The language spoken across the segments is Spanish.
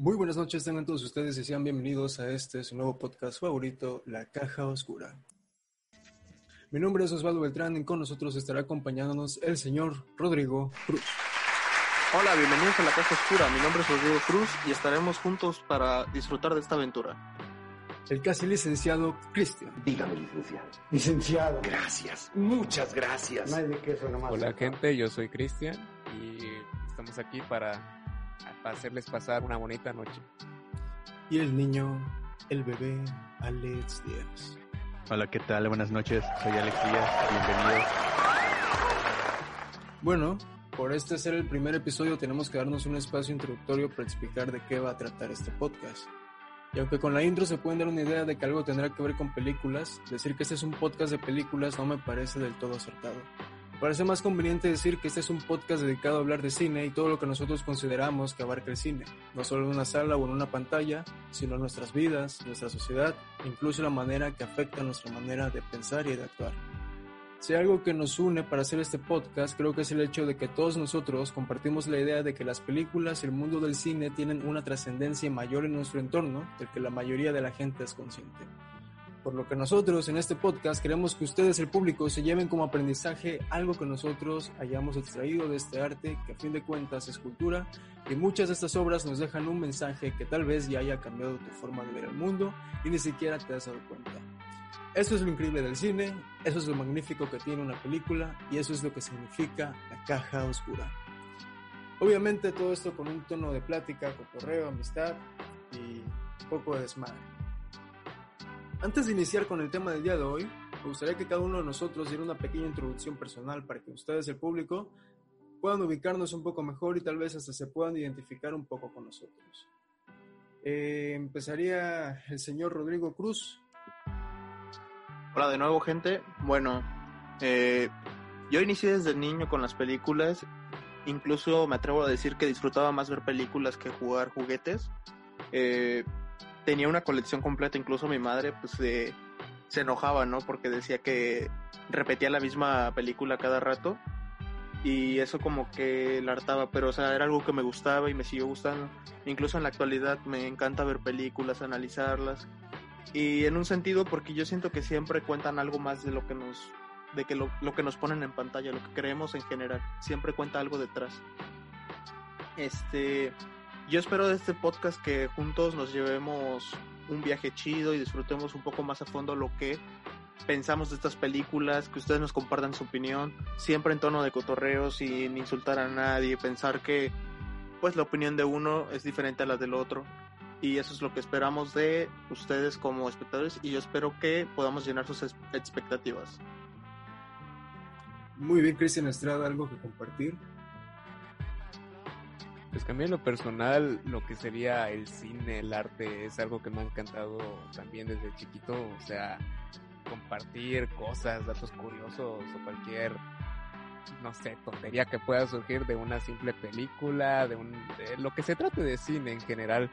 Muy buenas noches, tengan todos ustedes y sean bienvenidos a este su nuevo podcast favorito, La Caja Oscura. Mi nombre es Osvaldo Beltrán y con nosotros estará acompañándonos el señor Rodrigo Cruz. Hola, bienvenidos a La Caja Oscura. Mi nombre es Rodrigo Cruz y estaremos juntos para disfrutar de esta aventura. El casi licenciado Cristian. Dígame, licenciado. Licenciado. Gracias, muchas gracias. No hay de queso nomás. Hola gente, yo soy Cristian y estamos aquí para, para hacerles pasar una bonita noche. Y el niño, el bebé, Alex Díaz. Hola, ¿qué tal? Buenas noches, soy Alex Díaz, bienvenidos. Bueno, por este ser el primer episodio tenemos que darnos un espacio introductorio para explicar de qué va a tratar este podcast. Y aunque con la intro se pueden dar una idea de que algo tendrá que ver con películas, decir que este es un podcast de películas no me parece del todo acertado. Parece más conveniente decir que este es un podcast dedicado a hablar de cine y todo lo que nosotros consideramos que abarca el cine, no solo en una sala o en una pantalla, sino en nuestras vidas, nuestra sociedad, incluso la manera que afecta nuestra manera de pensar y de actuar. Si hay algo que nos une para hacer este podcast, creo que es el hecho de que todos nosotros compartimos la idea de que las películas y el mundo del cine tienen una trascendencia mayor en nuestro entorno del que la mayoría de la gente es consciente. Por lo que nosotros en este podcast queremos que ustedes, el público, se lleven como aprendizaje algo que nosotros hayamos extraído de este arte, que a fin de cuentas es cultura, y muchas de estas obras nos dejan un mensaje que tal vez ya haya cambiado tu forma de ver el mundo y ni siquiera te has dado cuenta. Eso es lo increíble del cine, eso es lo magnífico que tiene una película y eso es lo que significa la caja oscura. Obviamente todo esto con un tono de plática, cotorreo, amistad y un poco de desmadre. Antes de iniciar con el tema del día de hoy, me gustaría que cada uno de nosotros diera una pequeña introducción personal para que ustedes, el público, puedan ubicarnos un poco mejor y tal vez hasta se puedan identificar un poco con nosotros. Eh, empezaría el señor Rodrigo Cruz. Hola de nuevo, gente. Bueno, eh, yo inicié desde niño con las películas. Incluso me atrevo a decir que disfrutaba más ver películas que jugar juguetes. Eh, tenía una colección completa, incluso mi madre pues se enojaba, ¿no? Porque decía que repetía la misma película cada rato y eso como que la hartaba, pero o sea, era algo que me gustaba y me siguió gustando. Incluso en la actualidad me encanta ver películas, analizarlas y en un sentido porque yo siento que siempre cuentan algo más de lo que nos de que lo, lo que nos ponen en pantalla, lo que creemos en general, siempre cuenta algo detrás. Este, yo espero de este podcast que juntos nos llevemos un viaje chido y disfrutemos un poco más a fondo lo que pensamos de estas películas, que ustedes nos compartan su opinión, siempre en tono de cotorreo, sin insultar a nadie, pensar que pues la opinión de uno es diferente a la del otro. Y eso es lo que esperamos de ustedes como espectadores y yo espero que podamos llenar sus expectativas. Muy bien, Cristian Estrada, ¿algo que compartir? Pues en lo personal, lo que sería el cine, el arte, es algo que me ha encantado también desde chiquito. O sea, compartir cosas, datos curiosos o cualquier, no sé, tontería que pueda surgir de una simple película, de, un, lo que se trate de cine en general.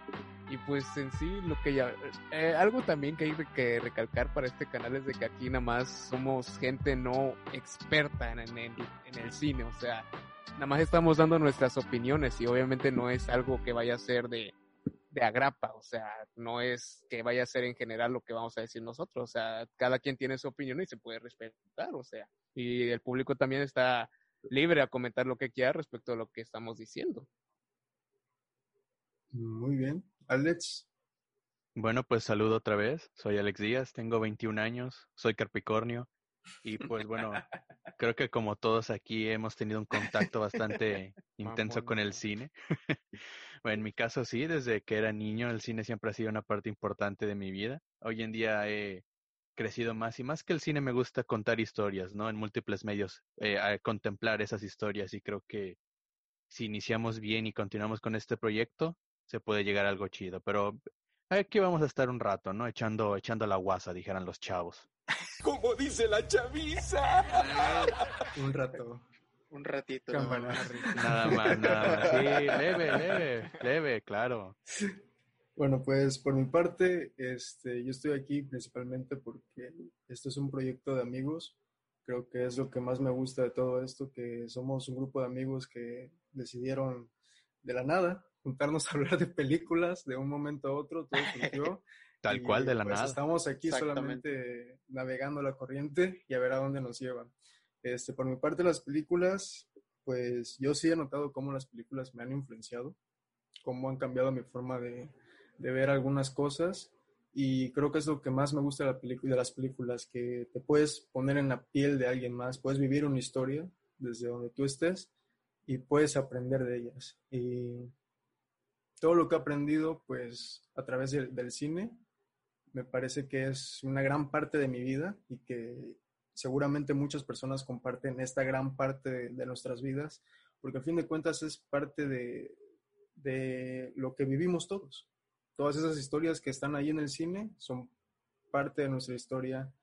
Y pues en sí, lo que ya, eh, algo también que hay que recalcar para este canal es de que aquí nada más somos gente no experta en, el, en el cine, o sea, nada más estamos dando nuestras opiniones y obviamente no es algo que vaya a ser de, de agrapa, o sea, no es que vaya a ser en general lo que vamos a decir nosotros, o sea, cada quien tiene su opinión y se puede respetar, o sea, y el público también está libre a comentar lo que quiera respecto a lo que estamos diciendo. Muy bien. Alex. Bueno, pues saludo otra vez. Soy Alex Díaz, tengo 21 años, soy Capricornio y pues bueno, creo que como todos aquí hemos tenido un contacto bastante intenso con el cine. bueno, en mi caso sí, desde que era niño el cine siempre ha sido una parte importante de mi vida. Hoy en día he crecido más y más que el cine me gusta contar historias, ¿no? En múltiples medios, eh, a contemplar esas historias y creo que si iniciamos bien y continuamos con este proyecto, se puede llegar a algo chido, pero aquí vamos a estar un rato, ¿no? Echando, echando la guasa, dijeran los chavos. Como dice la chaviza. Un rato. Un ratito. Cámara. Nada más, nada más. Sí, leve, leve, leve, claro. Bueno, pues por mi parte, este, yo estoy aquí principalmente porque esto es un proyecto de amigos. Creo que es lo que más me gusta de todo esto, que somos un grupo de amigos que decidieron de la nada juntarnos a hablar de películas de un momento a otro, todo surgió. Tal y, cual, de la pues, nada. Estamos aquí solamente navegando la corriente y a ver a dónde nos llevan. Este, por mi parte, las películas, pues yo sí he notado cómo las películas me han influenciado, cómo han cambiado mi forma de, de ver algunas cosas. Y creo que es lo que más me gusta de, la de las películas, que te puedes poner en la piel de alguien más, puedes vivir una historia desde donde tú estés y puedes aprender de ellas. Y todo lo que he aprendido, pues, a través del, del cine, me parece que es una gran parte de mi vida y que seguramente muchas personas comparten esta gran parte de, de nuestras vidas, porque al fin de cuentas es parte de, de lo que vivimos todos. Todas esas historias que están ahí en el cine son parte de nuestra historia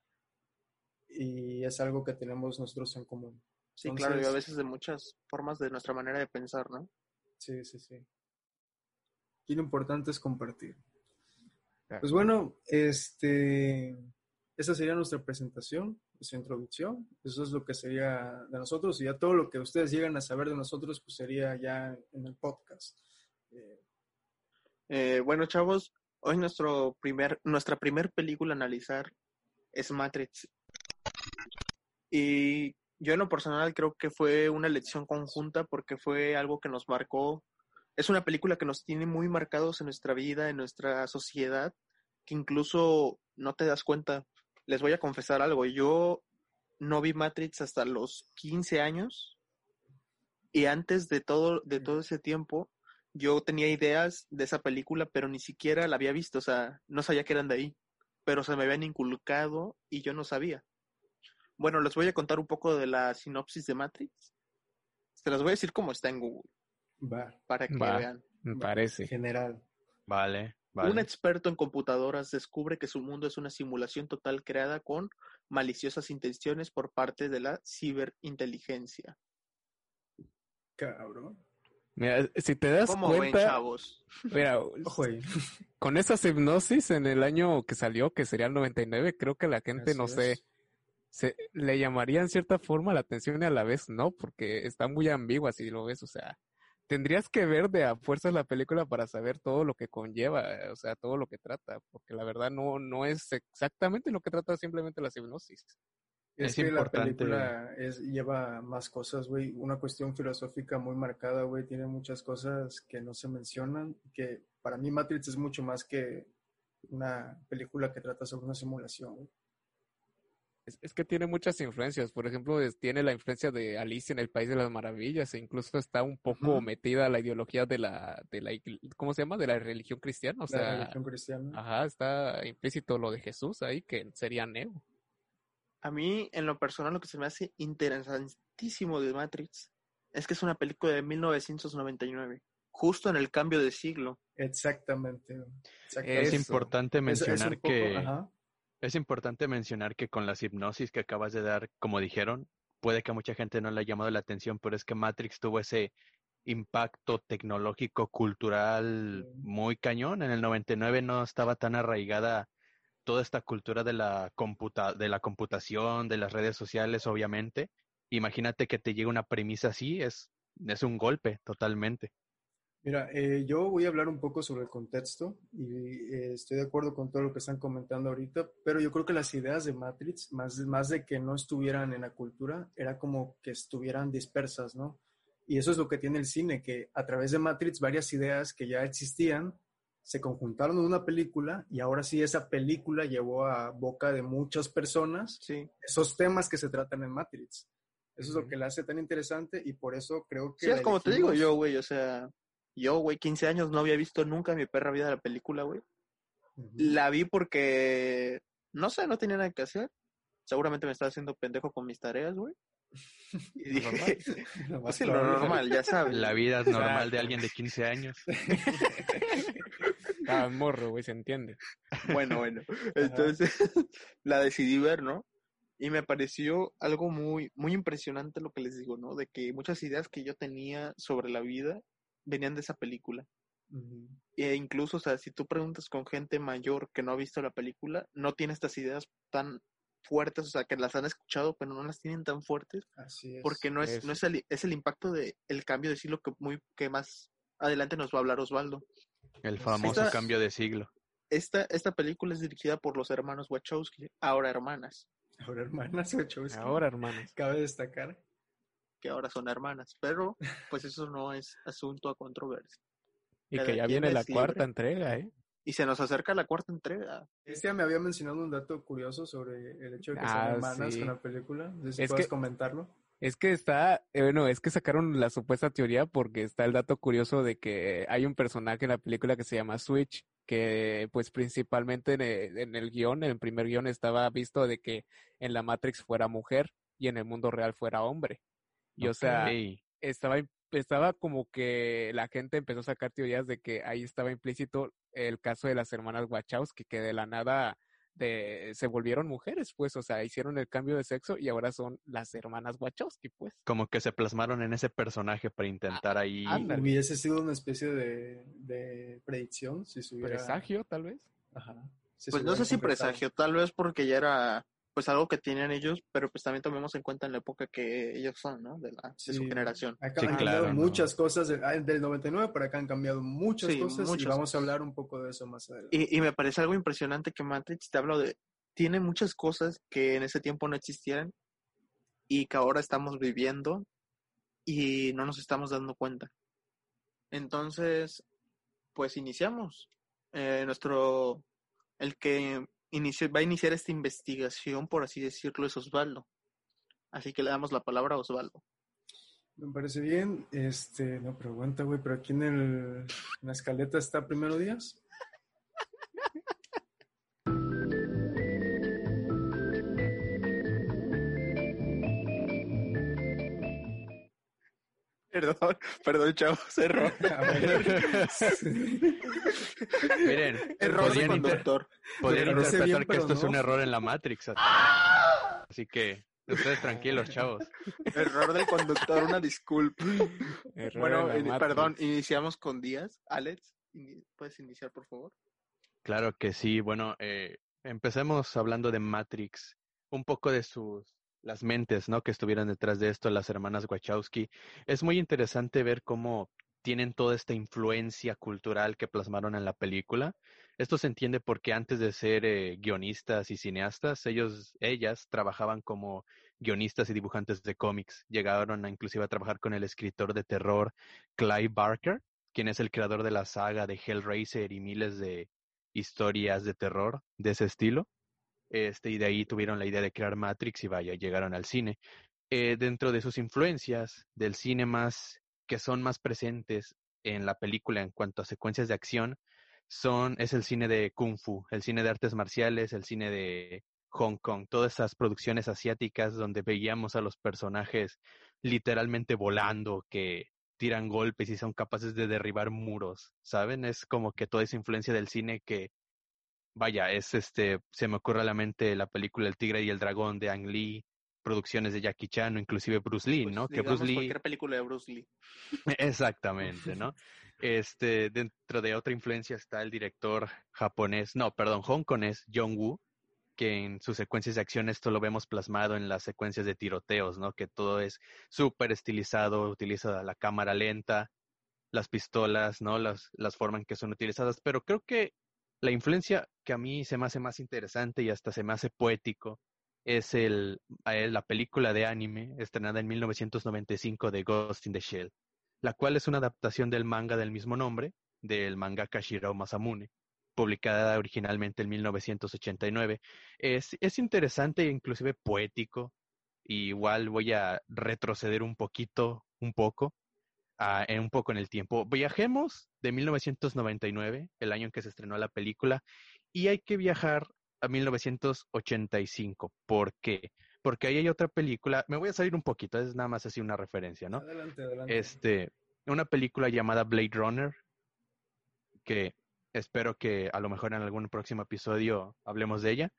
y es algo que tenemos nosotros en común. Sí, claro, y a veces de muchas formas de nuestra manera de pensar, ¿no? Sí, sí, sí. Y lo importante es compartir. Claro. Pues bueno, este, esa sería nuestra presentación, nuestra introducción. Eso es lo que sería de nosotros y ya todo lo que ustedes llegan a saber de nosotros, pues sería ya en el podcast. Eh, Eh, bueno, chavos, hoy nuestro primer, nuestra primer película a analizar es Matrix. Y yo en lo personal creo que fue una elección conjunta porque fue algo que nos marcó. Es una película que nos tiene muy marcados en nuestra vida, en nuestra sociedad, que incluso no te das cuenta. Les voy a confesar algo. Yo no vi Matrix hasta los 15 años y antes de todo, de todo ese tiempo, yo tenía ideas de esa película, pero ni siquiera la había visto, o sea, no sabía que eran de ahí, pero se me habían inculcado y yo no sabía. Bueno, les voy a contar un poco de la sinopsis de Matrix. Se las voy a decir como está en Google, va, para que Va. vean. Me en parece. general. Vale, vale. Un experto en computadoras descubre que su mundo es una simulación total creada con maliciosas intenciones por parte de la ciberinteligencia. Cabrón. Mira, si te das ¿Cómo ven, cuenta, chavos? mira, con esa hipnosis en el año que salió, que sería el 99, creo que la gente, Así no sé, se, le llamaría en cierta forma la atención y a la vez no, porque está muy ambigua si lo ves, o sea, tendrías que ver de a fuerzas la película para saber todo lo que conlleva, o sea, todo lo que trata, porque la verdad no, no es exactamente lo que trata simplemente la hipnosis. Es, Es que importante. la película es, lleva más cosas, güey. Una cuestión filosófica muy marcada, güey. Tiene muchas cosas que no se mencionan. Que para mí Matrix es mucho más que una película que trata sobre una simulación, güey. Es, es que tiene muchas influencias. Por ejemplo, es- tiene la influencia de Alicia en el País de las Maravillas e incluso está un poco metida la ideología de la, de la, ¿cómo se llama? De la religión cristiana. O la sea, religión cristiana. ajá, está implícito lo de Jesús ahí, que sería Neo. A mí, en lo personal, lo que se me hace interesantísimo de Matrix es que es una película de 1999, justo en el cambio de siglo. Exactamente. Es importante Es- es mencionar poco- que ajá. Es importante mencionar que con las hipnosis que acabas de dar, como dijeron, puede que a mucha gente no le haya llamado la atención, pero es que Matrix tuvo ese impacto tecnológico, cultural muy cañón. En el 99 no estaba tan arraigada toda esta cultura de la computa de la computación, de las redes sociales, obviamente. Imagínate que te llega una premisa así, es es un golpe totalmente. Mira, eh, yo voy a hablar un poco sobre el contexto y eh, estoy de acuerdo con todo lo que están comentando ahorita, pero yo creo que las ideas de Matrix, más, más de que no estuvieran en la cultura, era como que estuvieran dispersas, ¿no? Y eso es lo que tiene el cine, que a través de Matrix varias ideas que ya existían se conjuntaron en una película y ahora sí esa película llevó a boca de muchas personas Sí, esos temas que se tratan en Matrix. Eso es lo que la hace tan interesante y por eso creo que... sí es como te digo elegimos. yo, güey, o sea, yo, güey, 15 años no había visto nunca en mi perra vida la película, güey. La vi porque, no sé, no tenía nada que hacer. Seguramente me estaba haciendo pendejo con mis tareas, güey. Y dije, Lo pues lo probable. normal, ya sabes. La vida es normal de alguien de 15 años. Ah, morro, güey, se entiende. Bueno, bueno. Entonces la decidí ver, ¿no? Y me pareció algo muy, muy impresionante lo que les digo, ¿no? De que muchas ideas que yo tenía sobre la vida venían de esa película. E incluso, o sea, si tú preguntas con gente mayor que no ha visto la película, no tiene estas ideas tan fuertes, o sea, que las han escuchado, pero no las tienen tan fuertes, Así es. porque no es, Eso. no es el, es el impacto de el cambio de siglo que muy, que más adelante nos va a hablar Osvaldo. El famoso Esta- cambio de siglo. Esta, esta película es dirigida por los hermanos Wachowski, ahora hermanas, Ahora, hermanas Wachowski. Ahora, hermanos. Cabe destacar. Que ahora son hermanas, pero pues eso no es asunto a controversia. Y Cada que ya viene la libre. cuarta entrega, ¿eh? Y se nos acerca la cuarta entrega. Este me había mencionado un dato curioso sobre el hecho de que son Ah, hermanas sí. con la película. No sé si Es puedes que- comentarlo. Es que está, eh, bueno, es que sacaron la supuesta teoría porque está el dato curioso de que hay un personaje en la película que se llama Switch, que pues principalmente en el, en el guion, en el primer guion estaba visto de que en la Matrix fuera mujer y en el mundo real fuera hombre. Y o sea, estaba, estaba como que la gente empezó a sacar teorías de que ahí estaba implícito el caso de las hermanas Wachowski, que de la nada de, se volvieron mujeres, pues, o sea, hicieron el cambio de sexo y ahora son las hermanas Wachowski, pues. Como que se plasmaron en ese personaje para intentar ahí. ándale. Hubiese sido una especie de, de predicción si se hubiera... Presagio, tal vez. Ajá. Si Pues no sé si presagio, tal vez porque ya era pues algo que tenían ellos, pero pues también tomemos en cuenta en la época que ellos son, ¿no? De, la, de su generación. Acá Sí, han claro, cambiado ¿no? muchas cosas. de- ah, del 99 para acá han cambiado muchas Sí, cosas y vamos a hablar un poco de eso más adelante. Y, y me parece algo impresionante que Matrix te hablo de. Tiene muchas cosas que en ese tiempo no existían y que ahora estamos viviendo y no nos estamos dando cuenta. Entonces, pues iniciamos. Eh, nuestro. El que inició, va a iniciar esta investigación, por así decirlo, es Osvaldo. Así que le damos la palabra a Osvaldo. Me parece bien. Este, no, pero aguanta, güey, pero aquí en, el, en la escaleta está primero Díaz. Perdón, perdón, chavos, error. A ver. Miren, Error de podrían, inter- conductor. podrían Me parece interpretar bien, que esto es un error en la Matrix. Así que ustedes tranquilos, chavos. Error del conductor, una disculpa. Error Bueno, perdón, iniciamos con Díaz. Alex, ¿puedes iniciar, por favor? Claro que sí. Bueno, eh, empecemos hablando de Matrix, un poco de sus las mentes, ¿no? Que estuvieron detrás de esto, las hermanas Wachowski. Es muy interesante ver cómo tienen toda esta influencia cultural que plasmaron en la película. Esto se entiende porque antes de ser eh, guionistas y cineastas, ellos, ellas trabajaban como guionistas y dibujantes de cómics. Llegaron a inclusive a trabajar con el escritor de terror Clive Barker, quien es el creador de la saga de Hellraiser y miles de historias de terror de ese estilo. Este, y de ahí tuvieron la idea de crear Matrix y vaya, llegaron al cine. Eh, dentro de sus influencias del cine más que son más presentes en la película en cuanto a secuencias de acción son es el cine de kung fu, el cine de artes marciales, el cine de Hong Kong, todas esas producciones asiáticas donde veíamos a los personajes literalmente volando, que tiran golpes y son capaces de derribar muros, ¿saben? Es como que toda esa influencia del cine que vaya, es este, se me ocurre a la mente la película El Tigre y el Dragón de Ang Lee, producciones de Jackie Chan o inclusive Bruce Lee, Pues, ¿no? Que Bruce Lee cualquier película de Bruce Lee. Exactamente, ¿no? Este, dentro de otra influencia está el director japonés, no, perdón, hongkonés, Jong Woo, que en sus secuencias de acción esto lo vemos plasmado en las secuencias de tiroteos, ¿no? Que todo es súper estilizado, utiliza la cámara lenta, las pistolas, ¿no? Las, las formas en que son utilizadas, pero creo que la influencia que a mí se me hace más interesante y hasta se me hace poético es el, eh, la película de anime estrenada en 1995 de Ghost in the Shell la cual es una adaptación del manga del mismo nombre, del mangaka Shirao Masamune, publicada originalmente en 1989. Es, es interesante e inclusive poético. Y igual voy a retroceder un poquito, un poco, a- en un poco en el tiempo. Viajemos de 1999, el año en que se estrenó la película, y hay que viajar a 1985. ¿Por qué? Porque ahí hay otra película, me voy a salir un poquito, es nada más así una referencia, ¿no? Adelante, adelante. este, una película llamada Blade Runner, que espero que a lo mejor en algún próximo episodio hablemos de ella.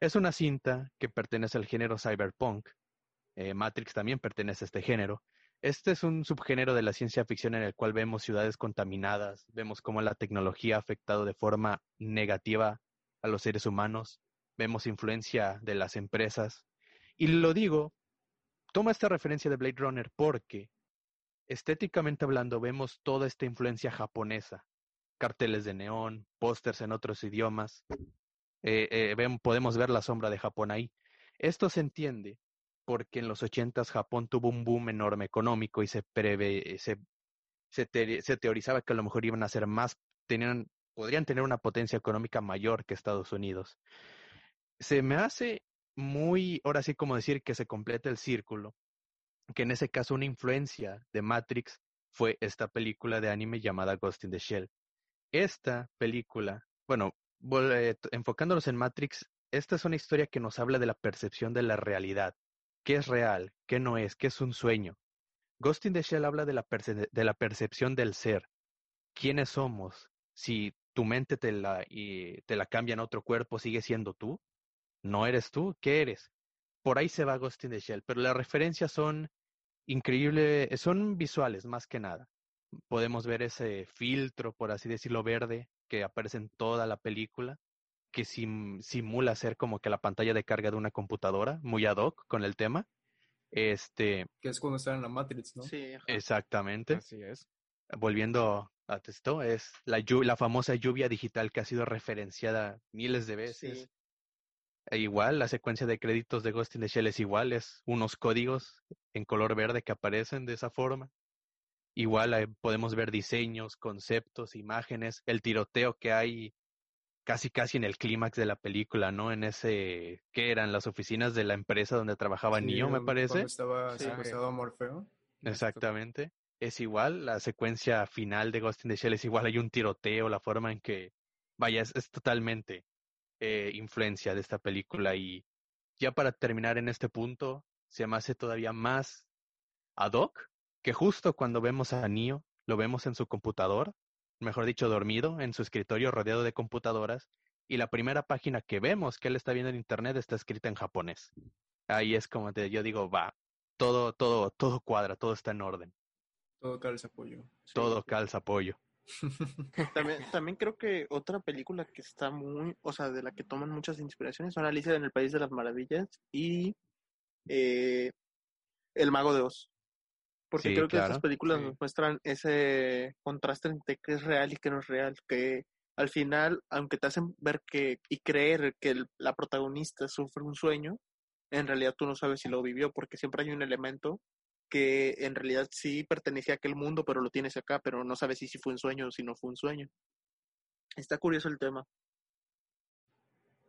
Es una cinta que pertenece al género cyberpunk. Eh, Matrix también pertenece a este género. Este es un subgénero de la ciencia ficción en el cual vemos ciudades contaminadas, vemos cómo la tecnología ha afectado de forma negativa a los seres humanos, vemos influencia de las empresas. Y lo digo, toma esta referencia de Blade Runner porque estéticamente hablando, vemos toda esta influencia japonesa, carteles de neón, pósters en otros idiomas, eh, eh, podemos ver la sombra de Japón ahí. Esto se entiende porque en los ochentas Japón tuvo un boom enorme económico y se prevé, se, se, te- se teorizaba que a lo mejor iban a ser más, tenían, podrían tener una potencia económica mayor que Estados Unidos. Se me hace muy, ahora sí como decir que se completa el círculo, que en ese caso una influencia de Matrix fue esta película de anime llamada Ghost in the Shell. Esta película, bueno, eh, enfocándonos en Matrix, esta es una historia que nos habla de la percepción de la realidad. ¿Qué es real? ¿Qué no es? ¿Qué es un sueño? Ghost in the Shell habla de la, percepción del ser. ¿Quiénes somos? Si tu mente te la, te la cambian a otro cuerpo, ¿sigue siendo tú? ¿No eres tú? ¿Qué eres? Por ahí se va Ghost in the Shell, pero las referencias son increíbles, son visuales más que nada. Podemos ver ese filtro, por así decirlo, verde que aparece en toda la película, que sim- simula ser como que la pantalla de carga de una computadora, muy ad hoc con el tema. Este, Que es cuando están en la Matrix, ¿no? Sí, ajá. exactamente. Así es. Volviendo a esto, es la, la famosa lluvia digital que ha sido referenciada miles de veces. Sí. E igual, la secuencia de créditos de Ghost in the Shell es igual, es unos códigos en color verde que aparecen de esa forma. Igual eh, podemos ver diseños, conceptos, imágenes, el tiroteo que hay casi casi en el clímax de la película, ¿no? En ese, ¿qué eran? Las oficinas de la empresa donde trabajaba Sí, Neo, me parece. Estaba Sí. secuestrado a Morfeo. Exactamente. Es igual, la secuencia final de Ghost in the Shell es igual, hay un tiroteo, la forma en que, vaya, es, es totalmente eh, influencia de esta película y ya para terminar en este punto, se me hace todavía más ad hoc que justo cuando vemos a Neo, lo vemos en su computador, mejor dicho, dormido en su escritorio rodeado de computadoras y la primera página que vemos que él está viendo en internet está escrita en japonés. Ahí es como te, yo digo, va, todo, todo, todo cuadra, todo está en orden. Todo calza apoyo. Sí. Todo calza apoyo. También, también creo que otra película que está muy, o sea, de la que toman muchas inspiraciones son Alicia en el País de las Maravillas y eh, El Mago de Oz. Porque Sí, creo que claro, estas películas sí. nos muestran ese contraste entre qué es real y qué no es real, que al final, aunque te hacen ver que y creer que el- la protagonista sufre un sueño, en realidad tú no sabes si lo vivió, porque siempre hay un elemento que en realidad sí pertenecía a aquel mundo, pero lo tienes acá, pero no sabes si, si fue un sueño o si no fue un sueño. Está curioso el tema.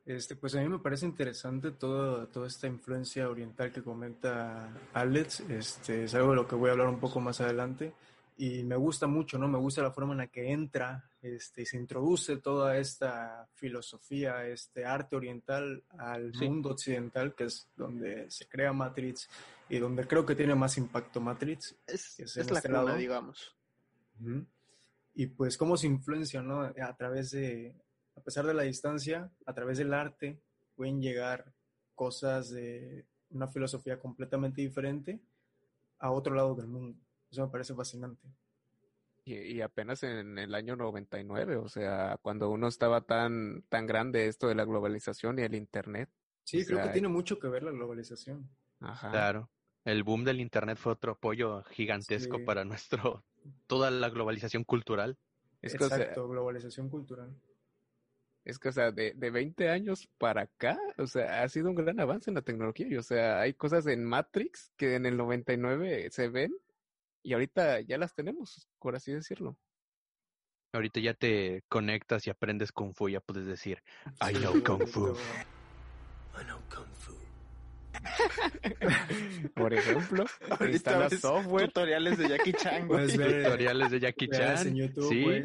Este, pues a mí me parece interesante todo, toda esta influencia oriental que comenta Alex. Este, es algo de lo que voy a hablar un poco más adelante. Y me gusta mucho, ¿no? Me gusta la forma en la que entra este, y se introduce toda esta filosofía, este arte oriental al Sí. mundo occidental, que es donde se crea Matrix y donde creo que tiene más impacto Matrix. Es, Es es la este cuna, digamos. Y pues cómo se influencia, ¿no? A través de, a pesar de la distancia, a través del arte, pueden llegar cosas de una filosofía completamente diferente a otro lado del mundo. Eso me parece fascinante. Y, y apenas en el año 99, o sea, cuando uno estaba tan, tan grande esto de la globalización y el internet. Sí, O creo que tiene mucho que ver la globalización. Ajá. Claro. El boom del internet fue otro apoyo gigantesco Sí. para nuestro, toda la globalización cultural. Es Exacto, globalización cultural. Es que, o sea, de, de 20 años para acá, o sea, ha sido un gran avance en la tecnología. Y, o sea, hay cosas en Matrix que en el 99 se ven y ahorita ya las tenemos, por así decirlo. Ahorita ya te conectas y aprendes Kung Fu, ya puedes decir, I know Kung Fu. ahorita- Por ejemplo, Ahorita instalas software. tutoriales de Jackie Chan, güey. Tutoriales de Jackie Chan. en YouTube, sí, güey,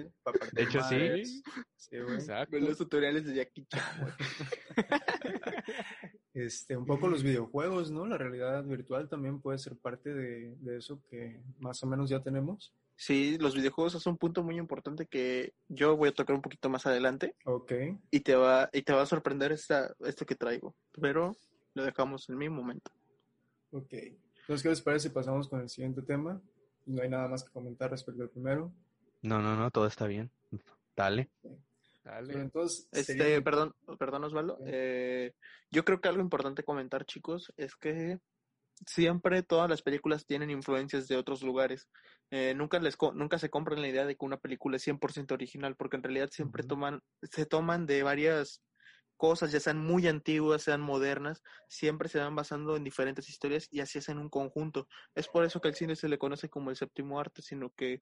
de hecho, sí. madres. Sí, güey. Exacto. Los tutoriales de Jackie Chan, güey. Este, un poco los videojuegos, ¿no? La realidad virtual también puede ser parte de, de eso que más o menos ya tenemos. Sí, los videojuegos es un punto muy importante que yo voy a tocar un poquito más adelante Ok. y te va, y te va a sorprender esta, esto que traigo. Pero lo dejamos en mi momento. Ok. Entonces, ¿qué les parece si pasamos con el siguiente tema? No hay nada más que comentar respecto al primero. No, no, no, todo está bien. Dale. Dale. Pero entonces, Este, sería- perdón, perdón Osvaldo. Ok. Eh, yo creo que algo importante comentar, chicos, es que siempre todas las películas tienen influencias de otros lugares. Eh, nunca les co- nunca se compran la idea de que una película es 100% original, porque en realidad siempre toman se toman de varias cosas, ya sean muy antiguas, sean modernas, siempre se van basando en diferentes historias y así hacen un conjunto. Es por eso que al cine se le conoce como el séptimo arte, sino que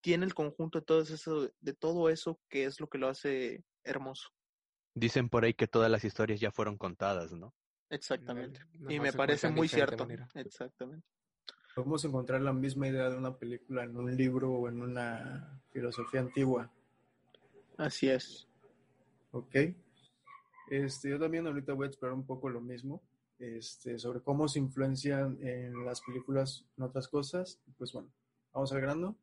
tiene el conjunto de todo eso, de todo eso que es lo que lo hace hermoso. Dicen por ahí que todas las historias ya fueron contadas, ¿no? Exactamente. Y me parece muy cierto. manera. Exactamente. Podemos encontrar la misma idea de una película en un libro o en una filosofía antigua. Así es. Ok. Este, yo también ahorita voy a explorar un poco lo mismo, este, sobre cómo se influencian en las películas en otras cosas. Pues bueno, vamos al grano.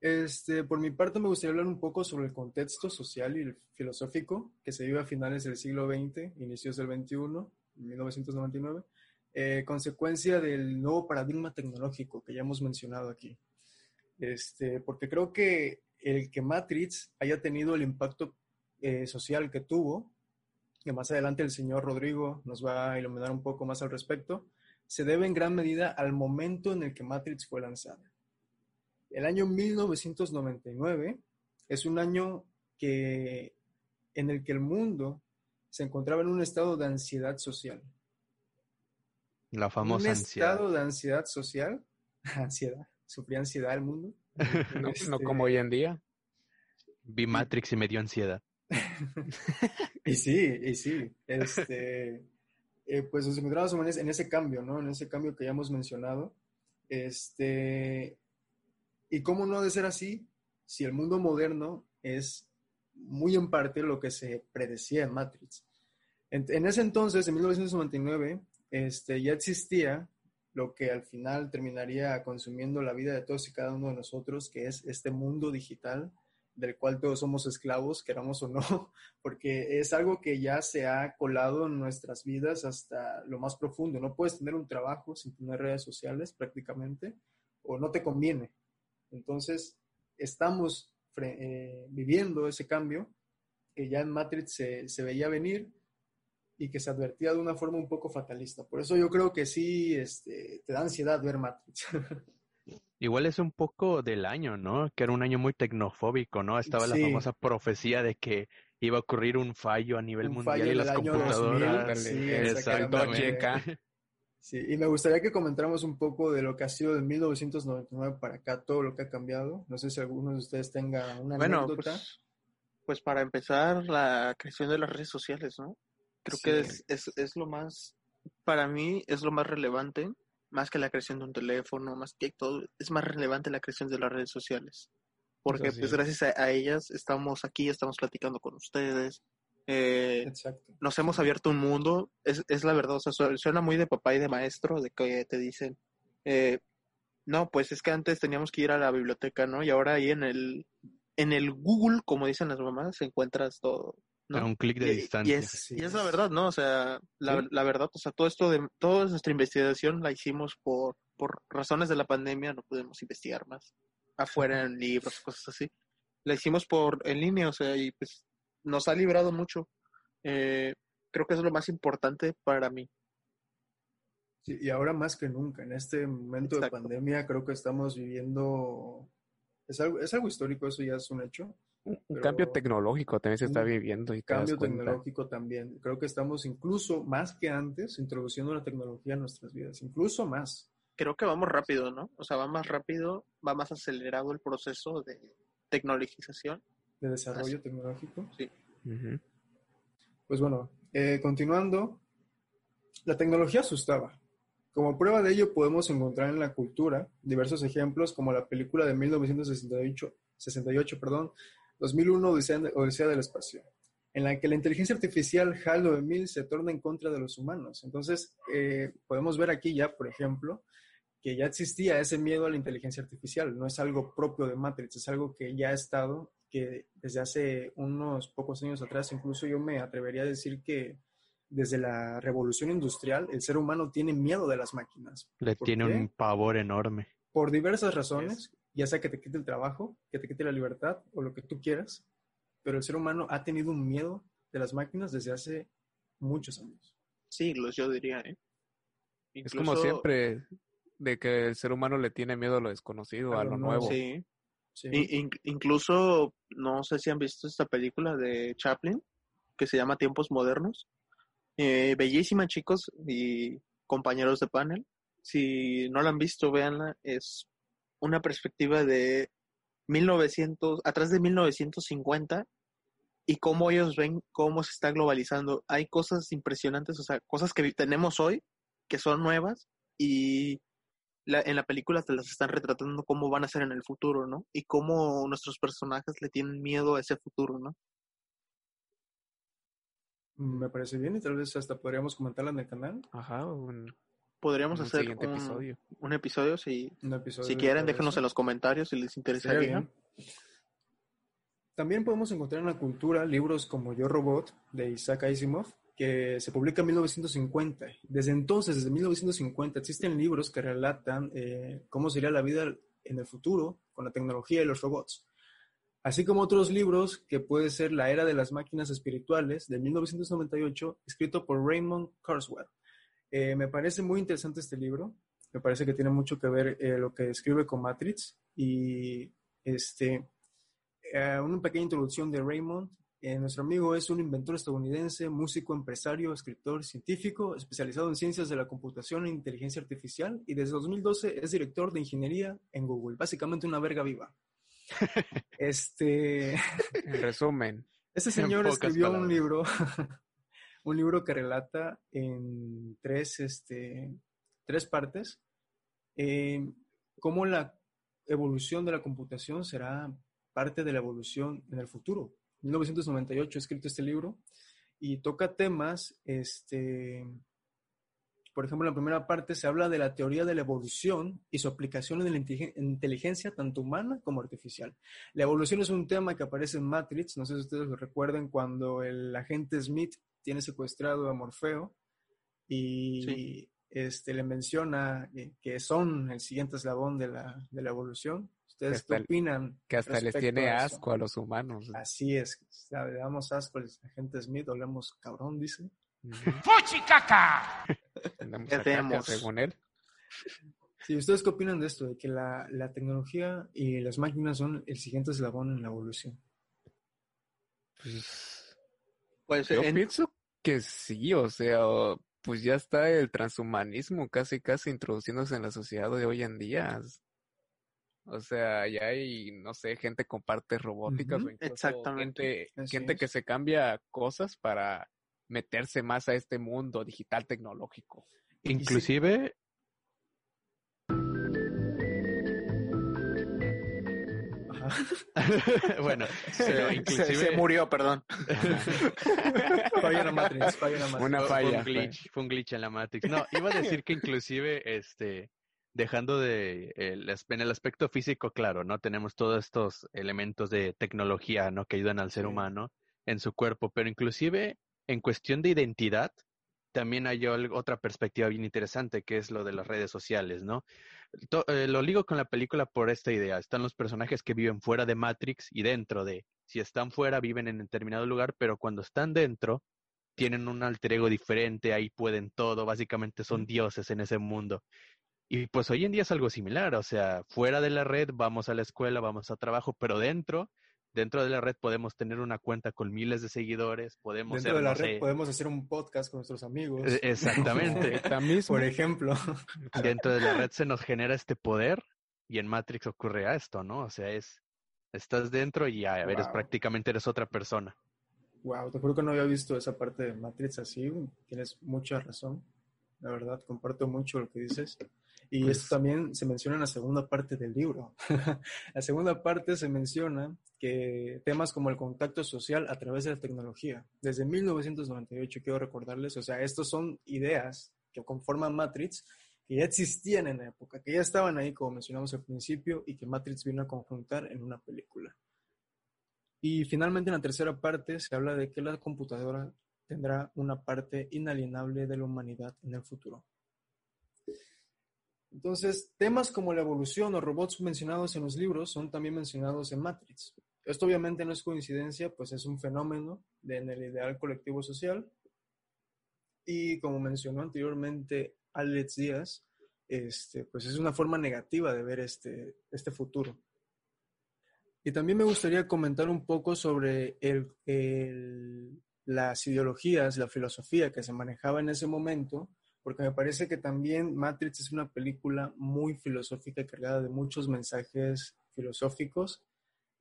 Este, por mi parte me gustaría hablar un poco sobre el contexto social y el filosófico que se vive a finales del siglo XX, inicios del XXI, 1999, eh, consecuencia del nuevo paradigma tecnológico que ya hemos mencionado aquí. Este, porque creo que el que Matrix haya tenido el impacto eh, social que tuvo, que más adelante el señor Rodrigo nos va a iluminar un poco más al respecto, se debe en gran medida al momento en el que Matrix fue lanzada. El año 1999 es un año que, en el que el mundo se encontraba en un estado de ansiedad social. La un famosa ansiedad. estado de ansiedad social, ansiedad, sufría ansiedad el mundo. No, no Este, como hoy en día. Vi Matrix y me dio ansiedad. Y sí, y sí, este, eh, pues nos encontramos en ese, cambio, ¿no? En ese cambio que ya hemos mencionado. Este, y cómo no de ser así si el mundo moderno es muy en parte lo que se predecía en Matrix. En, en ese entonces, en 1999, este, ya existía lo que al final terminaría consumiendo la vida de todos y cada uno de nosotros, que es este mundo digital del cual todos somos esclavos, queramos o no, porque es algo que ya se ha colado en nuestras vidas hasta lo más profundo. No puedes tener un trabajo sin tener redes sociales prácticamente, o no te conviene. Entonces, estamos eh, viviendo ese cambio que ya en Matrix se, se veía venir y que se advertía de una forma un poco fatalista. Por eso yo creo que sí este, te da ansiedad ver Matrix. Igual es un poco del año, ¿no? Que era un año muy tecnofóbico, ¿no? Estaba Sí. la famosa profecía de que iba a ocurrir un fallo a nivel Un mundial fallo y en las computadoras. 2000, sí, Exactamente. exactamente. Sí, y me gustaría que comentáramos un poco de lo que ha sido de 1999 para acá, todo lo que ha cambiado. No sé si alguno de ustedes tenga una Bueno, anécdota. pues, pues para empezar, la creación de las redes sociales, ¿no? Creo Sí. que es, es, es lo más, para mí es lo más relevante, más que la creación de un teléfono, más que todo, es más relevante la creación de las redes sociales. Porque pues gracias a, a ellas estamos aquí, estamos platicando con ustedes, eh, Exacto. nos hemos abierto un mundo, es, es la verdad, o sea, su- suena muy de papá y de maestro, de que te dicen, eh, no, pues es que antes teníamos que ir a la biblioteca, ¿no? Y ahora ahí en el, en el Google, como dicen las mamás, encuentras todo, ¿no? A un clic de Y- y, distancia. es, Sí. y es la verdad, ¿no? O sea, la, Sí. la verdad, o sea, todo esto de, toda nuestra investigación la hicimos por, por razones de la pandemia, no pudimos investigar más afuera en libros, cosas así. La hicimos por en línea, o sea, y pues nos ha librado mucho. Eh, creo que es lo más importante para mí. Sí, y ahora más que nunca, en este momento de pandemia, creo que estamos viviendo. Es algo, es algo histórico, eso ya es un hecho. Un cambio tecnológico también se está Un viviendo y Cambio tecnológico también. Creo que estamos incluso más que antes introduciendo la tecnología en nuestras vidas, incluso más. Creo que vamos rápido, ¿no? O sea, va más rápido, va más acelerado el proceso de tecnologización. de desarrollo tecnológico. Ujú. Pues bueno, eh, continuando, la tecnología asustaba. Como prueba de ello podemos encontrar en la cultura diversos ejemplos como la película de 1968, 68, perdón, 2001 Odisea, del Espacio, en la que la inteligencia artificial HAL 9000 se torna en contra de los humanos. Entonces, eh, podemos ver aquí ya, por ejemplo, que ya existía ese miedo a la inteligencia artificial. No es algo propio de Matrix, es algo que ya ha estado, que desde hace unos pocos años atrás, incluso yo me atrevería a decir que desde la revolución industrial, el ser humano tiene miedo de las máquinas. Le ¿Por tiene qué? un pavor enorme. Por diversas razones, ya sea que te quite el trabajo, que te quite la libertad o lo que tú quieras, pero el ser humano ha tenido un miedo de las máquinas desde hace muchos años. Siglos, yo diría, ¿eh? Es como Incluso- siempre, de que el ser humano le tiene miedo a lo desconocido, A a lo lo nuevo. nuevo. Sí. Sí. In- incluso, no sé si han visto esta película de Chaplin, que se llama Tiempos Modernos. Eh, bellísima, chicos y compañeros de panel. Si no la han visto, véanla. Es una perspectiva de 1900, atrás de 1950 y cómo ellos ven cómo se está globalizando. Hay cosas impresionantes, o sea, cosas que tenemos hoy que son nuevas y la- en la película te las están retratando cómo van a ser en el futuro, ¿no? Y cómo nuestros personajes le tienen miedo a ese futuro, ¿no? Me parece bien y tal vez hasta podríamos comentarla en el canal. Ajá, un, Podríamos un hacer siguiente un, episodio. un episodio si, Un episodio si quieren, déjenos en los comentarios si les interesaría. bien. También podemos encontrar en la cultura libros como Yo Robot de Isaac Asimov, que se publica en 1950. Desde entonces, desde 1950, existen libros que relatan eh, cómo sería la vida en el futuro con la tecnología y los robots. Así como otros libros que puede ser La Era de las Máquinas Espirituales de 1998, escrito por Raymond Kurzweil. Eh, me parece muy interesante este libro. Me parece que tiene mucho que ver eh, lo que escribe con Matrix y este, eh, una pequeña introducción de Raymond. Nuestro amigo es un inventor estadounidense, músico, empresario, escritor, científico, especializado en ciencias de la computación e inteligencia artificial y desde 2012 es director de ingeniería en Google. Básicamente una verga viva. Este, En resumen, este señor escribió un palabras. libro, un libro que relata en tres, este, tres partes eh, cómo la evolución de la computación será parte de la evolución en el futuro. 1998 he escrito este libro y toca temas, este, por ejemplo, en la primera parte se habla de la teoría de la evolución y su aplicación en la inteligen- en inteligencia tanto humana como artificial. La evolución es un tema que aparece en Matrix, no sé si ustedes lo recuerden, cuando el agente Smith tiene secuestrado a Morfeo y Sí. este, le menciona que son el siguiente eslabón de la, de la evolución. ¿Ustedes hasta qué el- opinan? que hasta les tiene a asco a los humanos. Así es, o sea, le damos asco al agente Smith, olemos cabrón, dice. ¡Fuchicaca! Andamos ¿Qué a caca, hacemos? según él. Sí, ¿ustedes qué opinan de esto? De que la, la tecnología y las máquinas son el siguiente eslabón en la evolución. Pues, Pues yo en- pienso que sí, o sea, o- pues ya está el transhumanismo casi casi introduciéndose en la sociedad de hoy en día. O sea, ya hay, no sé, gente con partes robóticas Ujú, o incluso exactamente. gente, Así gente es. que se cambia cosas para meterse más a este mundo digital tecnológico. Inclusive, Ajá. bueno, se, inclusive se murió, perdón. Falla la Matrix, falla la Matrix. Una fue- un fue. glitch, fue un glitch en la Matrix. No, iba a decir que inclusive, este, dejando de el, en el aspecto físico, claro, ¿no? Tenemos todos estos elementos de tecnología, ¿no? Que ayudan al ser Sí. humano en su cuerpo, pero inclusive en cuestión de identidad, también hay otra perspectiva bien interesante, que es lo de las redes sociales, ¿no? Eh, lo ligo con la película por esta idea. Están los personajes que viven fuera de Matrix y dentro de. Si están fuera, viven en determinado lugar, pero cuando están dentro, tienen un alter ego diferente, ahí pueden todo, básicamente son dioses en ese mundo. Y pues hoy en día es algo similar, o sea, fuera de la red vamos a la escuela, vamos a trabajo, pero dentro, dentro de la red podemos tener una cuenta con miles de seguidores, podemos Dentro ser, de la no red sé, podemos hacer un podcast con nuestros amigos. eh, exactamente. Por ejemplo. dentro de la red se nos genera este poder y en Matrix ocurre a esto, ¿no? O sea, es, estás dentro y ya, eres Wow. prácticamente eres otra persona. Wow, te juro que no había visto esa parte de Matrix así. Tienes mucha razón. La verdad, comparto mucho lo que dices. Y Pues- esto también se menciona en la segunda parte del libro. la segunda parte se menciona que temas como el contacto social a través de la tecnología. Desde 1998, quiero recordarles, o sea, estos son ideas que conforman Matrix, que ya existían en la época, que ya estaban ahí, como mencionamos al principio, y que Matrix vino a conjuntar en una película. Y finalmente en la tercera parte se habla de que la computadora tendrá una parte inalienable de la humanidad en el futuro. Entonces, temas como la evolución o robots mencionados en los libros son también mencionados en Matrix. Esto obviamente no es coincidencia, pues es un fenómeno de, en el ideal colectivo social. Y como mencionó anteriormente Alex Díaz, este, pues es una forma negativa de ver este, este futuro. Y también me gustaría comentar un poco sobre el, las ideologías, la filosofía que se manejaba en ese momento, porque me parece que también Matrix es una película muy filosófica, cargada de muchos mensajes filosóficos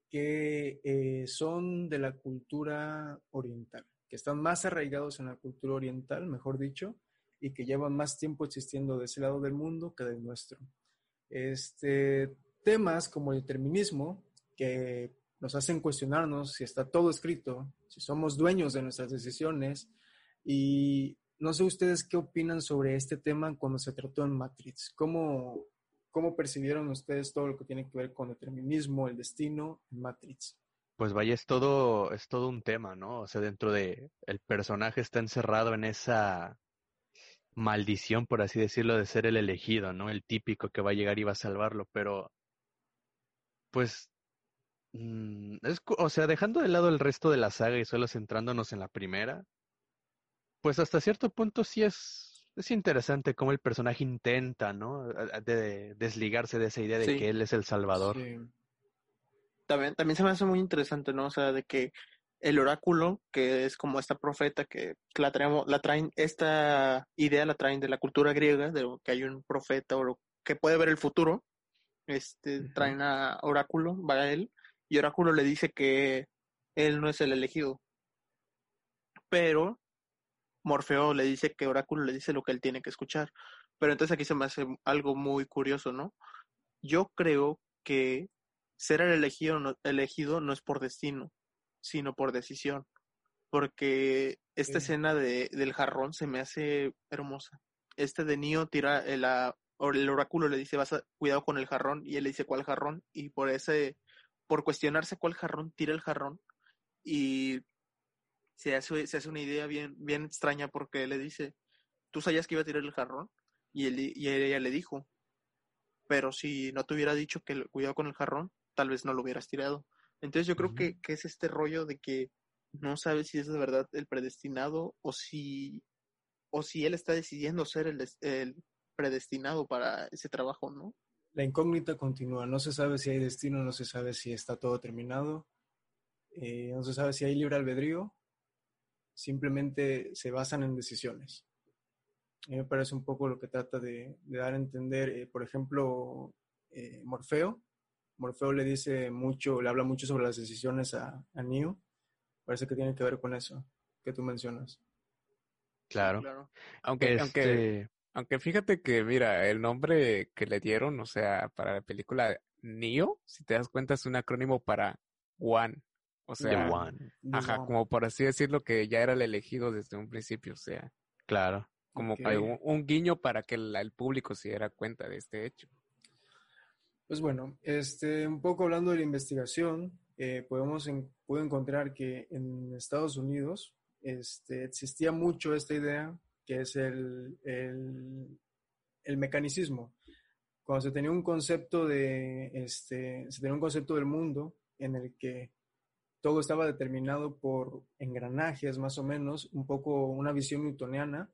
que eh, son de la cultura oriental, que están más arraigados en la cultura oriental, mejor dicho, y que llevan más tiempo existiendo de ese lado del mundo que del nuestro. Este, temas como el determinismo, que nos hacen cuestionarnos si está todo escrito, si somos dueños de nuestras decisiones. Y no sé ustedes qué opinan sobre este tema cuando se trató en Matrix. ¿Cómo, cómo percibieron ustedes todo lo que tiene que ver con determinismo, el destino en Matrix? Pues vaya, es todo, es todo un tema, ¿no? O sea, dentro de el personaje está encerrado en esa maldición, por así decirlo, de ser el elegido, ¿no? El típico que va a llegar y va a salvarlo, pero pues Mm, o sea, dejando de lado el resto de la saga y solo centrándonos en la primera, pues hasta cierto punto sí es, es interesante cómo el personaje intenta, ¿no? De, desligarse de esa idea de que él es el salvador. También, también se me hace muy interesante, ¿no? O sea, de que el oráculo, que es como esta profeta que la, traemos, la traen, esta idea la traen de la cultura griega, de que hay un profeta o que puede ver el futuro, este, traen a oráculo, va a él, y Oráculo le dice que él no es el elegido. Pero Morfeo le dice que Oráculo le dice lo que él tiene que escuchar. Pero entonces aquí se me hace algo muy curioso, ¿no? Yo creo que ser el elegido no, elegido no es por destino, sino por decisión. Porque esta escena de, del jarrón se me hace hermosa. Este de Nio tira el, el oráculo le dice, vas a cuidado con el jarrón, y él le dice cuál jarrón, y por ese por cuestionarse cuál jarrón tira el jarrón y se hace, se hace una idea bien, bien extraña porque le dice, ¿tú sabías que iba a tirar el jarrón? Y, él, y ella le dijo, pero si no te hubiera dicho que cuidado con el jarrón, tal vez no lo hubieras tirado. Entonces yo creo que, que, es este rollo de que no sabes si es de verdad el predestinado o si, o si él está decidiendo ser el, el predestinado para ese trabajo, ¿no? la incógnita continúa. No se sabe si hay destino, no se sabe si está todo terminado, eh, no se sabe si hay libre albedrío. Simplemente se basan en decisiones. A mí me parece un poco lo que trata de, dar a entender, eh, por ejemplo, eh, Morfeo. Morfeo le dice mucho, le habla mucho sobre las decisiones a, a Neo. Parece que tiene que ver con eso que tú mencionas. Claro. claro. Aunque, aunque este aunque fíjate que, mira, el nombre que le dieron, o sea, para la película Neo, si te das cuenta, es un acrónimo para One. O sea, One. Ajá, como por así decirlo, que ya era el elegido desde un principio, o sea. Claro. Como un, guiño para que el público se diera cuenta de este hecho. Pues bueno, este, un poco hablando de la investigación, eh, podemos puedo encontrar que en Estados Unidos este, existía mucho esta idea que es el, el, mecanicismo. Cuando se tenía un concepto de, este, se tenía un concepto del mundo en el que todo estaba determinado por engranajes, más o menos, un poco una visión newtoniana,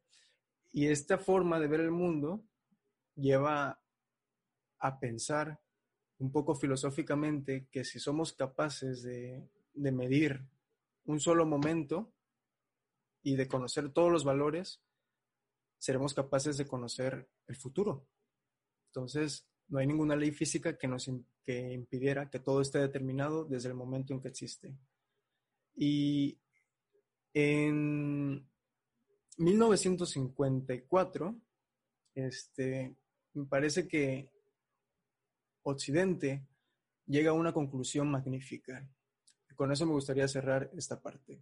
y esta forma de ver el mundo lleva a pensar un poco filosóficamente que si somos capaces de, de medir un solo momento y de conocer todos los valores, seremos capaces de conocer el futuro. Entonces, no hay ninguna ley física que nos que impidiera que todo esté determinado desde el momento en que existe. Y en 1954, este, me parece que Occidente llega a una conclusión magnífica. Con eso me gustaría cerrar esta parte.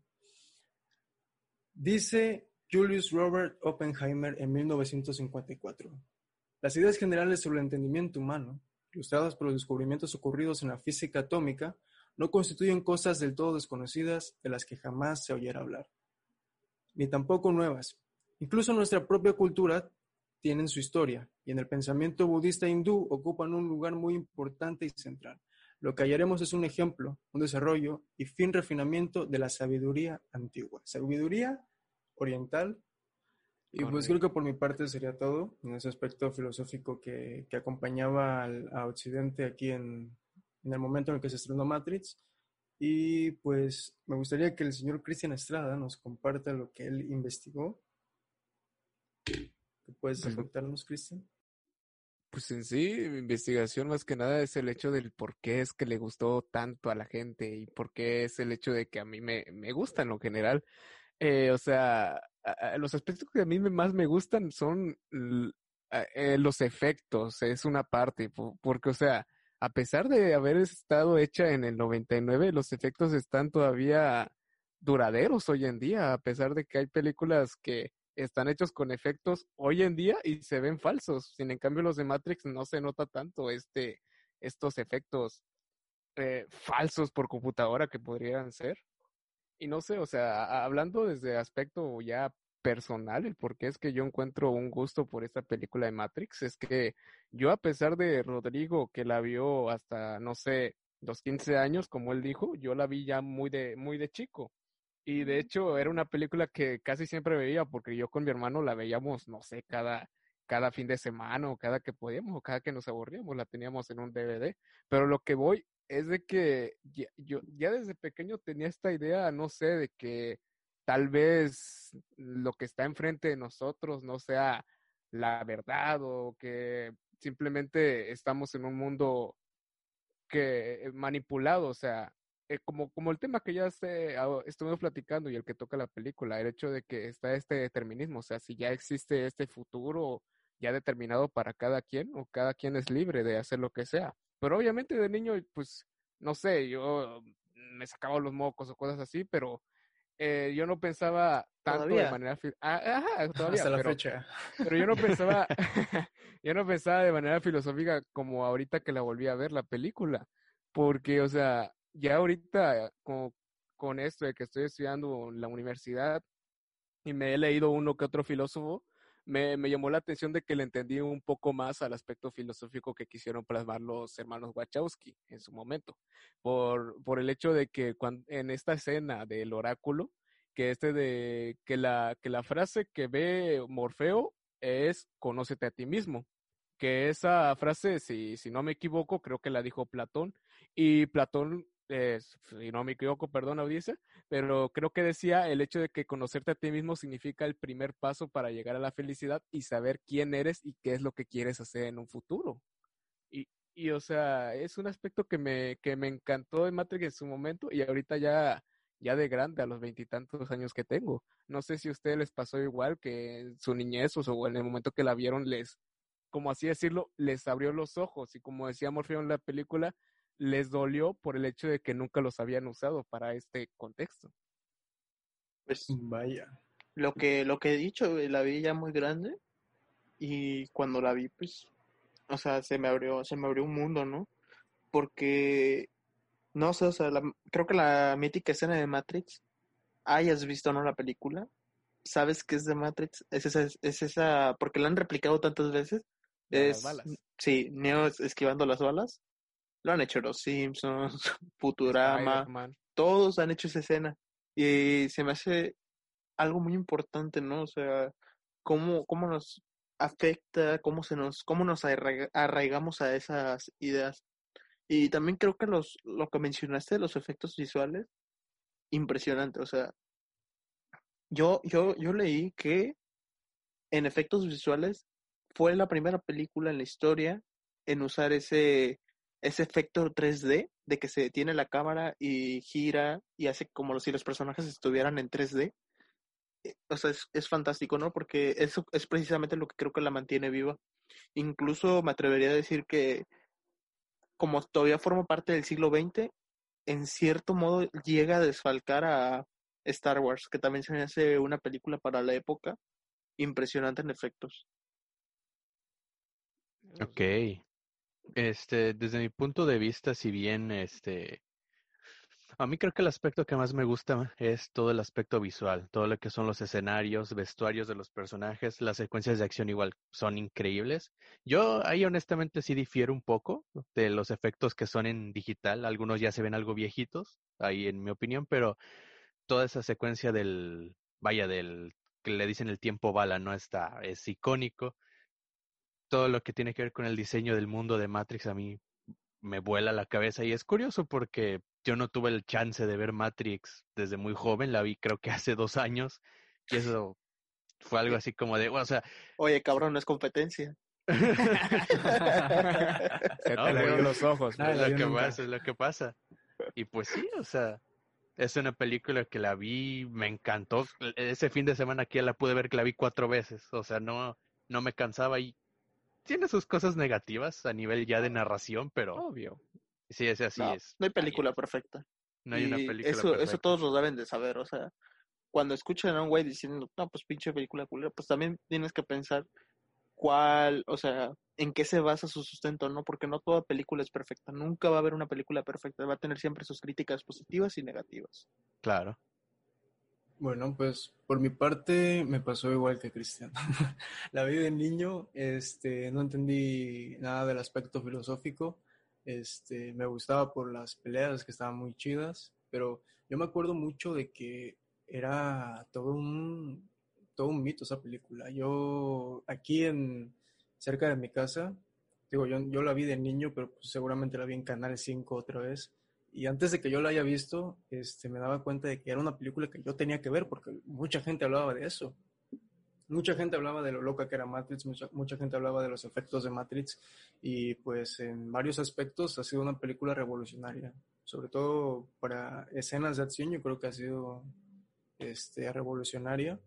Dice Julius Robert Oppenheimer en 1954. Las ideas generales sobre el entendimiento humano, ilustradas por los descubrimientos ocurridos en la física atómica, no constituyen cosas del todo desconocidas de las que jamás se oyera hablar, ni tampoco nuevas. Incluso nuestra propia cultura tiene su historia, y en el pensamiento budista hindú ocupan un lugar muy importante y central. Lo que hallaremos es un ejemplo, un desarrollo y fin refinamiento de la sabiduría antigua. Sabiduría oriental, Y pues creo que por mi parte sería todo en ese aspecto filosófico que, que acompañaba al, a Occidente aquí en, en el momento en el que se estrenó Matrix. Y pues me gustaría que el señor Cristian Estrada nos comparta lo que él investigó. ¿Qué puedes contarnos, Cristian? Pues en sí, mi investigación más que nada es el hecho del por qué es que le gustó tanto a la gente y por qué es el hecho de que a mí me, me gusta en lo general. Eh, o sea, los aspectos que a mí más me gustan son eh, los efectos, es una parte, po- porque, o sea, a pesar de haber estado hecha en el 99, los efectos están todavía duraderos hoy en día, a pesar de que hay películas que están hechos con efectos hoy en día y se ven falsos. Sin en cambio, los de Matrix no se nota tanto este, estos efectos eh, falsos por computadora que podrían ser. Y no sé, o sea, hablando desde aspecto ya personal, el por qué es que yo encuentro un gusto por esta película de Matrix, es que yo a pesar de Rodrigo, que la vio hasta, no sé, los 15 años, como él dijo, yo la vi ya muy de, muy de chico. Y de hecho era una película que casi siempre veía porque yo con mi hermano la veíamos, no sé, cada, cada fin de semana o cada que podíamos o cada que nos aburríamos, la teníamos en un DVD. Pero lo que voy es de que yo ya desde pequeño tenía esta idea, no sé, de que tal vez lo que está enfrente de nosotros no sea la verdad o que simplemente estamos en un mundo que manipulado, o sea, eh, como, como el tema que ya se, estuvimos platicando y el que toca la película, el hecho de que está este determinismo, o sea, si ya existe este futuro ya determinado para cada quien o cada quien es libre de hacer lo que sea. Pero obviamente de niño, pues, no sé, yo me sacaba los mocos o cosas así, pero eh, yo no pensaba tanto de Todavía. manera... fi- Ah, ajá, todavía, Hasta la pero- fecha. pero yo no pensaba, yo no pensaba de manera filosófica como ahorita que la volví a ver la película, porque, o sea, ya ahorita con, con esto de que estoy estudiando en la universidad y me he leído uno que otro filósofo, me, me llamó la atención de que le entendí un poco más al aspecto filosófico que quisieron plasmar los hermanos Wachowski en su momento, por, por el hecho de que en esta escena del oráculo, que este de que la, que la frase que ve Morfeo es conócete a ti mismo. Que esa frase, si, si no me equivoco, creo que la dijo Platón. Y Platón, eh, si no me equivoco, perdón, audiencia, pero creo que decía el hecho de que conocerte a ti mismo significa el primer paso para llegar a la felicidad y saber quién eres y qué es lo que quieres hacer en un futuro. Y, y o sea, es un aspecto que me, que me encantó de Matrix en su momento y ahorita ya, ya de grande, a los veintitantos años que tengo. No sé si a ustedes les pasó igual que en su niñez o en el momento que la vieron les, como así decirlo, les abrió los ojos y como decía Morfeo en la película, les dolió por el hecho de que nunca los habían usado para este contexto. Pues Vaya. lo que, lo que he dicho, la vi ya muy grande y cuando la vi, pues, o sea, se me abrió, se me abrió un mundo, ¿no? Porque, no sé, o sea, la- creo que la mítica escena de Matrix, hayas visto o no la película, sabes que es de Matrix, es esa, es esa, porque la han replicado tantas veces, De las es, balas. sí, Neo es- esquivando las balas, lo han hecho los Simpsons, Futurama, todos han hecho esa escena. Y se me hace algo muy importante, ¿no? O sea, cómo, cómo nos afecta, cómo se nos, cómo nos arraiga- arraigamos a esas ideas. Y también creo que los, lo que mencionaste, los efectos visuales, impresionante. O sea, yo, yo, yo leí que en efectos visuales fue la primera película en la historia en usar ese, ese efecto 3D de que se detiene la cámara y gira y hace como si los personajes estuvieran en 3D. Eh, O sea, es, es fantástico, ¿no? Porque eso es precisamente lo que creo que la mantiene viva. Incluso me atrevería a decir que como todavía forma parte del siglo XX, en cierto modo llega a desfalcar a Star Wars, que también se hace una película para la época impresionante en efectos. Ok. Este, desde mi punto de vista, si bien este, a mí creo que el aspecto que más me gusta es todo el aspecto visual, todo lo que son los escenarios, vestuarios de los personajes, las secuencias de acción igual son increíbles. Yo ahí honestamente sí difiero un poco de los efectos que son en digital, algunos ya se ven algo viejitos, ahí en mi opinión, pero toda esa secuencia del, vaya, del que le dicen el tiempo bala, ¿no? Está, es icónico. Todo lo que tiene que ver con el diseño del mundo de Matrix a mí me vuela la cabeza y es curioso porque yo no tuve el chance de ver Matrix desde muy joven, la vi creo que hace dos años y eso fue algo así como de, o sea... Oye, cabrón, no es competencia. Se te No, abrieron güey. los ojos. Ah, es la lo que nunca. pasa, es lo que pasa. Y pues sí, o sea, es una película que la vi, me encantó. Ese fin de semana aquí ya la pude ver que la vi cuatro veces, o sea, no, no me cansaba y tiene sus cosas negativas a nivel ya de narración, pero Obvio. sí, es así no, es. no hay película perfecta. No hay una película Eso, eso perfecta. todos lo deben de saber, o sea, cuando escuchan a un güey diciendo, no, pues pinche película culera, pues también tienes que pensar cuál, o sea, en qué se basa su sustento, ¿no? Porque no toda película es perfecta, nunca va a haber una película perfecta, va a tener siempre sus críticas positivas y negativas. Claro. Bueno, pues por mi parte me pasó igual que Cristian. La vi de niño, este, no entendí nada del aspecto filosófico. Este, me gustaba por las peleas que estaban muy chidas, pero yo me acuerdo mucho de que era todo un todo un mito esa película. Yo aquí en cerca de mi casa, digo, yo, yo la vi de niño, pero pues seguramente la vi en Canal 5 otra vez. Y antes de que yo la haya visto, este, me daba cuenta de que era una película que yo tenía que ver porque mucha gente hablaba de eso. Mucha gente hablaba de lo loca que era Matrix, mucha, mucha gente hablaba de los efectos de Matrix y pues en varios aspectos ha sido una película revolucionaria. Sobre todo para escenas de acción yo creo que ha sido este, revolucionaria.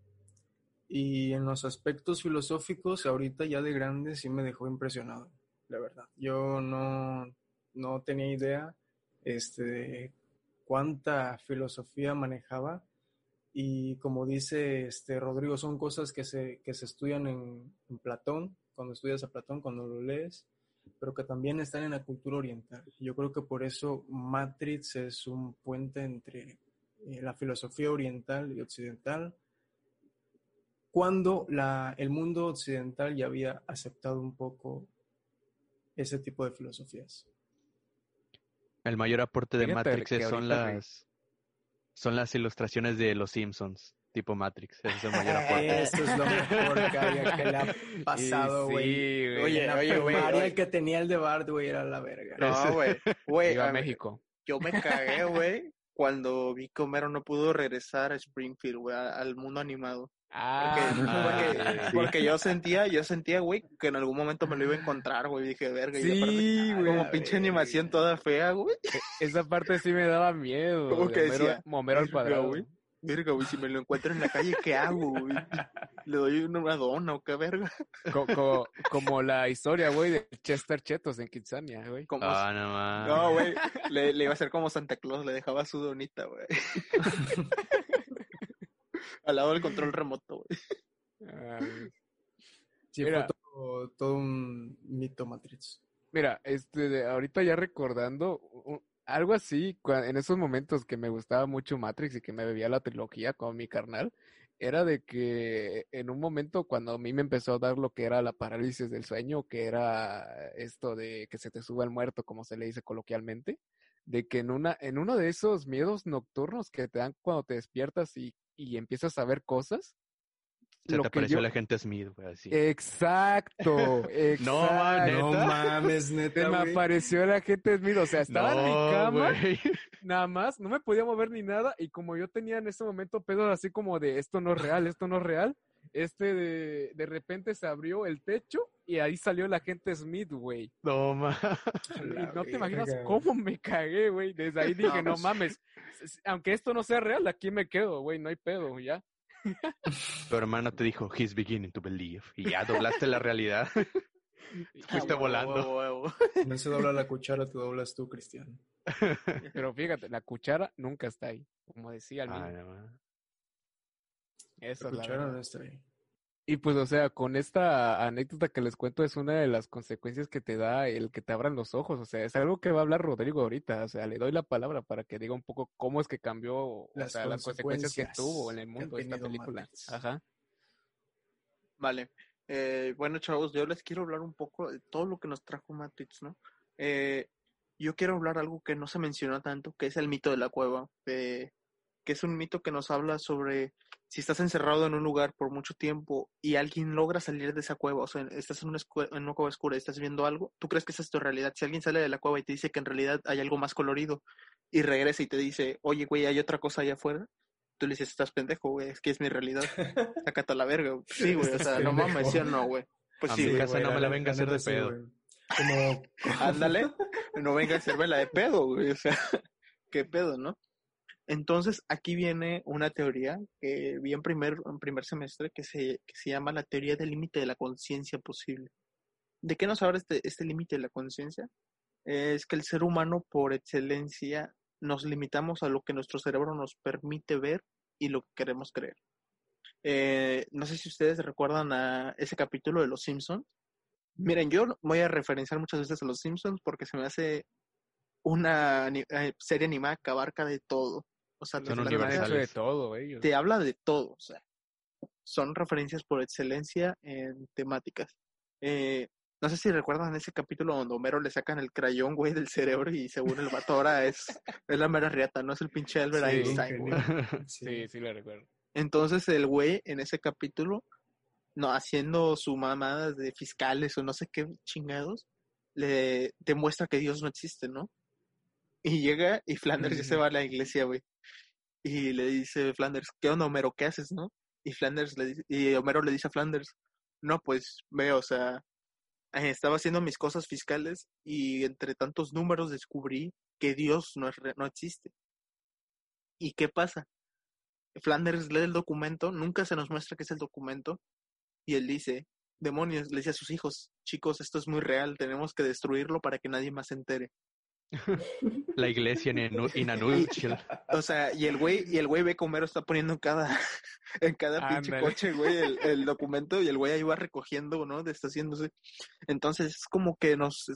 Y en los aspectos filosóficos, ahorita ya de grande sí me dejó impresionado, la verdad. Yo no, no tenía idea este, cuánta filosofía manejaba. Y como dice este, Rodrigo, son cosas que se, que se estudian en, en Platón, cuando estudias a Platón, cuando lo lees, pero que también están en la cultura oriental. Yo creo que por eso Matrix es un puente entre eh, la filosofía oriental y occidental, cuando la, el mundo occidental ya había aceptado un poco ese tipo de filosofías. El mayor aporte de Fíjate Matrix es- son las son las ilustraciones de los Simpsons, tipo Matrix. Ese es el mayor aporte. Eso es lo mejor que, había, que le ha pasado, güey. sí, güey. Oye, la oye, güey, el que tenía el de Bart, güey, era la verga. No, güey, Viva a México. yo me cagué, güey, cuando vi que Homero no pudo regresar a Springfield, güey, al mundo animado. Ah, Porque, porque, sí. porque yo sentía, yo sentía, güey, que en algún momento me lo iba a encontrar, güey. Dije, verga, y aparte, Sí, güey. como pinche animación toda fea, güey. Esa parte sí me daba miedo. ¿Cómo de que Homero- decía? Homero al cuadrado. güey. Verga, güey, si me lo encuentro en la calle, ¿qué hago, güey? ¿Le doy una dona o qué verga? Co- co- como la historia, güey, de Chester Chetos en Kitsania, güey. Ah, no más. No, güey, le, le iba a hacer como Santa Claus, le dejaba su donita, güey. Al lado del control remoto, güey. Sí, Mira. fue todo, todo un mito Matrix. Mira, este, de- ahorita ya recordando algo así, en esos momentos que me gustaba mucho Matrix y que me bebía la trilogía con mi carnal, era de que en un momento cuando a mí me empezó a dar lo que era la parálisis del sueño, que era esto de que se te suba el muerto, como se le dice coloquialmente, de que en una, en uno de esos miedos nocturnos que te dan cuando te despiertas y, y empiezas a ver cosas, Se lo te que apareció yo- la gente Smith, güey, así. Exacto, No, man. No ¿Neta? mames, Se neta, me güey. apareció la gente Smith, o sea, estaba en mi No, cama, güey. nada más, no me podía mover ni nada, y como yo tenía en ese momento pedos así como de esto no es real, esto no es real, este de, de repente se abrió el techo y ahí salió la gente Smith, güey. No más. Y no te imaginas cómo me cagué, güey. Desde ahí dije, no pues. mames, aunque esto no sea real, aquí me quedo, güey, no hay pedo, ya. Tu hermano te dijo, he's beginning to believe. Y ya doblaste la realidad. Fuiste Ah, volando. huevo, huevo. No se dobla la cuchara, tú doblas tú, Cristian. Pero fíjate, la cuchara nunca está ahí, como decía el Ay, niño. no más. Esa La cuchara no está ahí. Y pues, o sea, con esta anécdota que les cuento es una de las consecuencias que te da el que te abran los ojos. O sea, es algo que va a hablar Rodrigo ahorita. O sea, le doy la palabra para que diga un poco cómo es que cambió, o Las consecuencias que tuvo en el mundo esta película. Ajá. Vale. Eh, bueno, chavos, yo les quiero hablar un poco de todo lo que nos trajo Matrix, ¿no? Eh, yo quiero hablar algo que no se mencionó tanto, que es el mito de la cueva, eh, que es un mito que nos habla sobre si estás encerrado en un lugar por mucho tiempo y alguien logra salir de esa cueva, o sea, estás en una, en una cueva oscura y estás viendo algo, tú crees que esa es tu realidad. Si alguien sale de la cueva y te dice que en realidad hay algo más colorido y regresa y te dice, oye, güey, hay otra cosa allá afuera, tú le dices, estás pendejo, güey, es que es mi realidad. Sácate a la verga. güey. Sí, güey, o sea, no mames, ¿sí o no, güey? Pues A sí, mi güey. casa güey, no me la venga a hacer de pedo. güey. Como, Ándale, no venga a hacerme la de pedo, güey, o sea, qué pedo, ¿no? Entonces, aquí viene una teoría que vi en primer, en primer semestre que se, que se llama la teoría del límite de la conciencia posible. ¿De qué nos habla este, este límite de la conciencia? Es que el ser humano, por excelencia, nos limitamos a lo que nuestro cerebro nos permite ver y lo que queremos creer. Eh, no sé si ustedes recuerdan a ese capítulo de Los Simpsons. Miren, yo voy a referenciar muchas veces a Los Simpsons porque se me hace una eh, serie animada que abarca de todo. O sea, Son hecho de universales. todo, ellos. te habla de todo, o sea, son referencias por excelencia en temáticas. Eh, no sé si recuerdan ese capítulo donde Homero le sacan el crayón, güey, del cerebro y según el vato ahora es, es la mera riata, no es el pinche Albert Sí, Einstein, güey. sí. Sí, sí lo recuerdo. Entonces el güey en ese capítulo, no, haciendo su mamadas de fiscales o no sé qué chingados, le demuestra que Dios no existe, ¿no? Y llega y Flanders ya se va a la iglesia, güey. Y le dice Flanders, ¿qué onda, Homero? ¿Qué haces, no? Y Flanders le dice, y Homero le dice a Flanders, no, pues veo, o sea, eh, estaba haciendo mis cosas fiscales y entre tantos números descubrí que Dios no, es no existe. ¿Y qué pasa? Flanders lee el documento, nunca se nos muestra qué es el documento, y él dice, demonios, le dice a sus hijos, chicos, esto es muy real, tenemos que destruirlo para que nadie más se entere. La iglesia en, nutshell. O sea, y el güey, y el güey ve Homero está poniendo en cada, en cada pinche coche, güey, el, el documento, y el güey ahí va recogiendo, ¿no? Deshaciéndose. Entonces es como que nos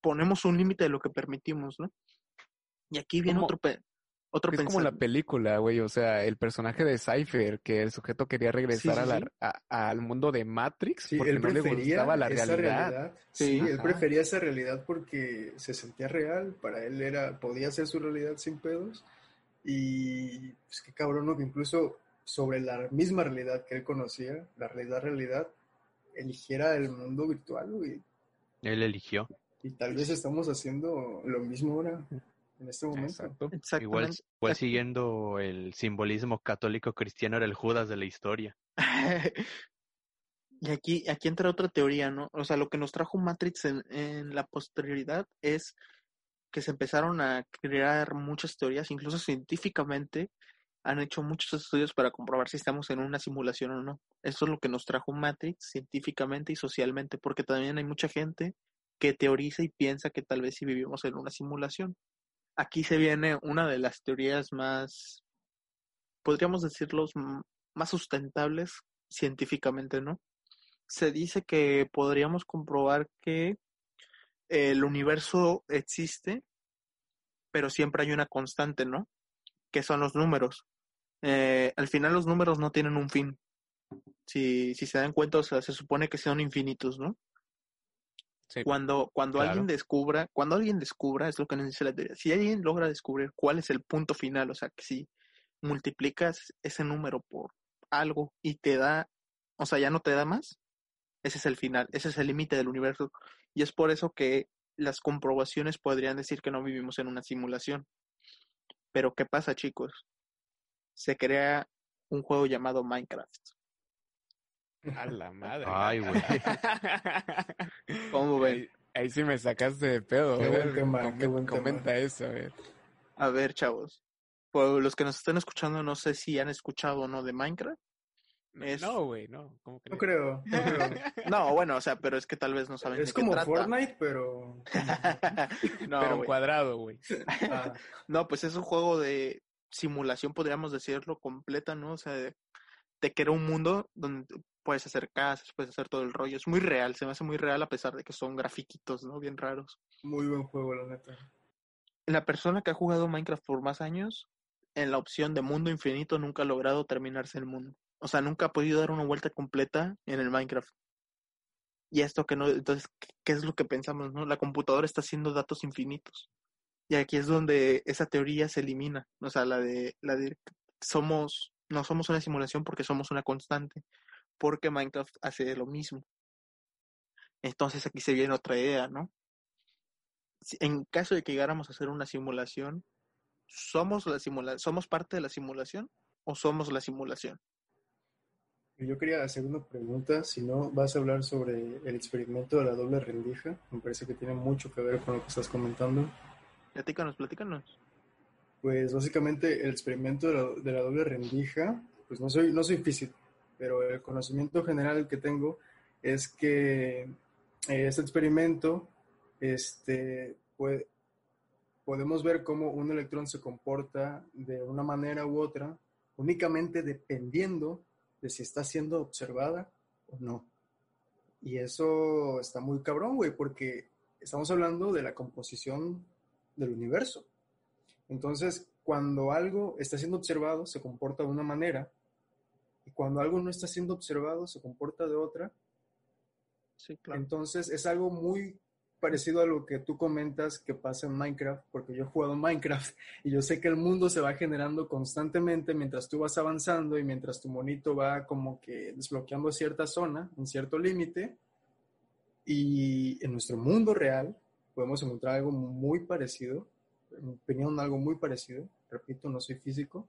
ponemos un límite de lo que permitimos, ¿no? Y aquí viene otro pe- otro Es como la película, güey, o sea, el personaje de Cypher, que el sujeto quería regresar sí, a la- sí. a- al mundo de Matrix Sí, porque él no le gustaba la esa realidad. Sí, Sí, él ajá. prefería esa realidad porque se sentía real. Para él era, podía ser su realidad sin pedos. Y pues qué cabrón, ¿no? Que incluso sobre la misma realidad que él conocía, la realidad, realidad, eligiera el mundo virtual, güey. Él eligió. Y tal vez estamos haciendo lo mismo ahora, en este momento. Exacto. Igual, siguiendo el simbolismo católico cristiano era el Judas de la historia. Y aquí, aquí entra otra teoría, ¿no? O sea, lo que nos trajo Matrix en, en la posterioridad es que se empezaron a crear muchas teorías, incluso científicamente han hecho muchos estudios para comprobar si estamos en una simulación o no. Eso es lo que nos trajo Matrix científicamente y socialmente, porque también hay mucha gente que teoriza y piensa que tal vez sí vivimos en una simulación. Aquí se viene una de las teorías más, podríamos decirlos, más sustentables científicamente, ¿no? Se dice que podríamos comprobar que el universo existe, pero siempre hay una constante, ¿no? Que son los números. Eh, al final los números no tienen un fin. Si, si se dan cuenta, o sea, se supone que son infinitos, ¿no? Sí. Cuando, cuando Claro. alguien descubra, cuando alguien descubra, es lo que nos dice la teoría, si alguien logra descubrir cuál es el punto final, o sea, que si multiplicas ese número por algo y te da, o sea, ya no te da más, ese es el final, ese es el límite del universo. Y es por eso que las comprobaciones podrían decir que no vivimos en una simulación. Pero ¿qué pasa, chicos? Se crea un juego llamado Minecraft. A la madre. Ay, güey. ¿Cómo ven? Ahí, ahí sí me sacaste de pedo. Qué buen ver, tema, com- qué buen tema. comenta eso, a ver. A ver, chavos. Por los que nos estén escuchando, no sé si han escuchado o no de Minecraft. Es- No, güey, no. ¿Cómo No creo, no creo. No, bueno, o sea, pero es que tal vez no saben Es de qué como trata. Fortnite, pero... no, Pero en güey. cuadrado, güey. ah, No, pues es un juego de simulación, podríamos decirlo, completa, ¿no? O sea, de- te crea un mundo donde puedes hacer casas, puedes hacer todo el rollo. Es muy real, se me hace muy real a pesar de que son grafiquitos, ¿no? Bien raros. muy buen juego, la neta. La persona que ha jugado Minecraft por más años, en la opción de mundo infinito, nunca ha logrado terminarse el mundo. O sea, nunca ha podido dar una vuelta completa en el Minecraft. Y esto que no, entonces, ¿qué, es lo que pensamos, no? La computadora está haciendo datos infinitos. Y aquí es donde esa teoría se elimina. O sea, la de, la de somos No somos una simulación porque somos una constante, porque Minecraft hace lo mismo. Entonces aquí se viene otra idea, ¿no? En caso de que llegáramos a hacer una simulación, ¿somos la simula somos parte de la simulación o somos la simulación? Yo quería hacer una pregunta, si no vas a hablar sobre el experimento de la doble rendija, me parece que tiene mucho que ver con lo que estás comentando. Platícanos, platícanos. Pues básicamente el experimento de la, de la doble rendija, pues no soy, no soy físico, pero el conocimiento general que tengo es que eh, este experimento, este, puede, podemos ver cómo un electrón se comporta de una manera u otra, únicamente dependiendo de si está siendo observada o no. Y eso está muy cabrón, güey, porque estamos hablando de la composición del universo. Entonces, cuando algo está siendo observado, se comporta de una manera, y cuando algo no está siendo observado, se comporta de otra. Sí, claro. Entonces, es algo muy parecido a lo que tú comentas que pasa en Minecraft, porque yo he jugado Minecraft y yo sé que el mundo se va generando constantemente mientras tú vas avanzando y mientras tu monito va como que desbloqueando cierta zona, en cierto límite. Y en nuestro mundo real podemos encontrar algo muy parecido, en mi opinión algo muy parecido, repito, no soy físico,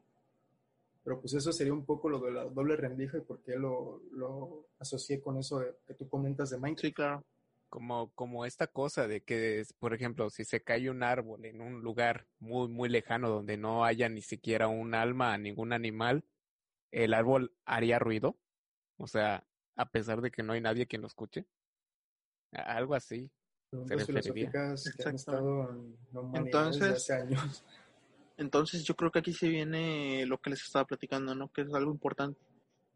pero pues eso sería un poco lo de la doble rendija y por qué lo, lo asocié con eso de- que tú comentas de Minecraft. Sí, claro. Como, como esta cosa de que, es, por ejemplo, si se cae un árbol en un lugar muy, muy lejano donde no haya ni siquiera un alma, ningún animal, el árbol haría ruido. O sea, a pesar de que no hay nadie quien lo escuche. Algo así. Preguntas referiría. filosóficas que han Exactamente. estado en la humanidad Entonces- desde hace años. Entonces yo creo que aquí se viene lo que les estaba platicando, ¿no? Que es algo importante.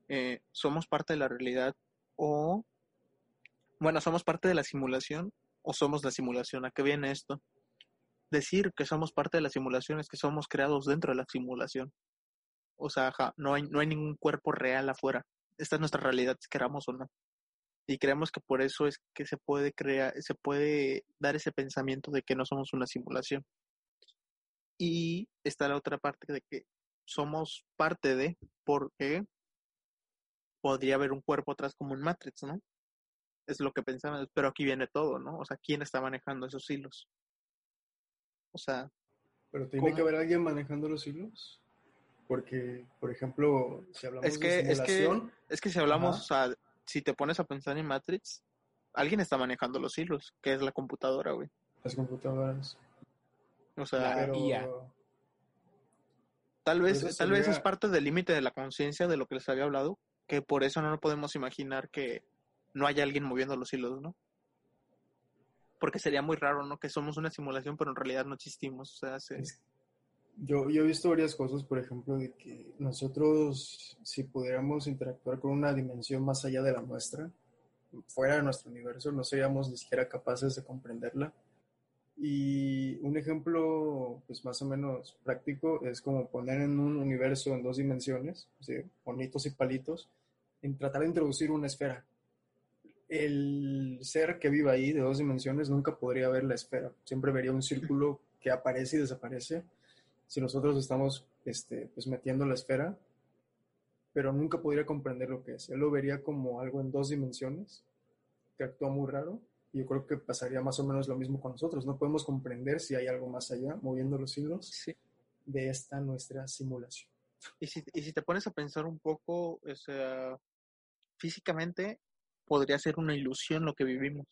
Eh, somos parte de la realidad o, bueno, somos parte de la simulación o somos la simulación. ¿A qué viene esto? Decir que somos parte de la simulación es que somos creados dentro de la simulación. O sea, ajá, no hay, no hay ningún cuerpo real afuera. Esta es nuestra realidad, queramos o no. Y creemos que por eso es que se puede crear, se puede dar ese pensamiento de que no somos una simulación. Y está la otra parte de que somos parte de, porque podría haber un cuerpo atrás como un Matrix, ¿no? Es lo que pensamos, pero aquí viene todo, ¿no? O sea, ¿quién está manejando esos hilos? O sea, Pero tiene ¿Cómo? que haber alguien manejando los hilos. Porque, por ejemplo, si hablamos Es que- de es que- es que si hablamos, Ajá. o sea, si te pones a pensar en Matrix, alguien está manejando los hilos, que es la computadora, güey. las computadoras. O sea, IA. tal vez, eso tal vez es parte del límite de la conciencia de lo que les había hablado, que por eso no podemos imaginar que no haya alguien moviendo los hilos, ¿no? Porque sería muy raro, ¿no? Que somos una simulación, pero en realidad no existimos. O sea, se- Yo, yo he visto varias cosas, por ejemplo, de que nosotros, si pudiéramos interactuar con una dimensión más allá de la nuestra, fuera de nuestro universo, no seríamos ni siquiera capaces de comprenderla. Y un ejemplo, pues más o menos práctico, es como poner en un universo en dos dimensiones, ¿sí? bonitos y palitos, en tratar de introducir una esfera. El ser que vive ahí de dos dimensiones nunca podría ver la esfera, siempre vería un círculo que aparece y desaparece si nosotros estamos este, pues metiendo la esfera, pero nunca podría comprender lo que es. Él lo vería como algo en dos dimensiones, que actúa muy raro, y yo creo que pasaría más o menos lo mismo con nosotros. No podemos comprender si hay algo más allá, moviendo los hilos sí. de esta nuestra simulación. Y si, y si te pones a pensar un poco, o sea, físicamente podría ser una ilusión lo que vivimos,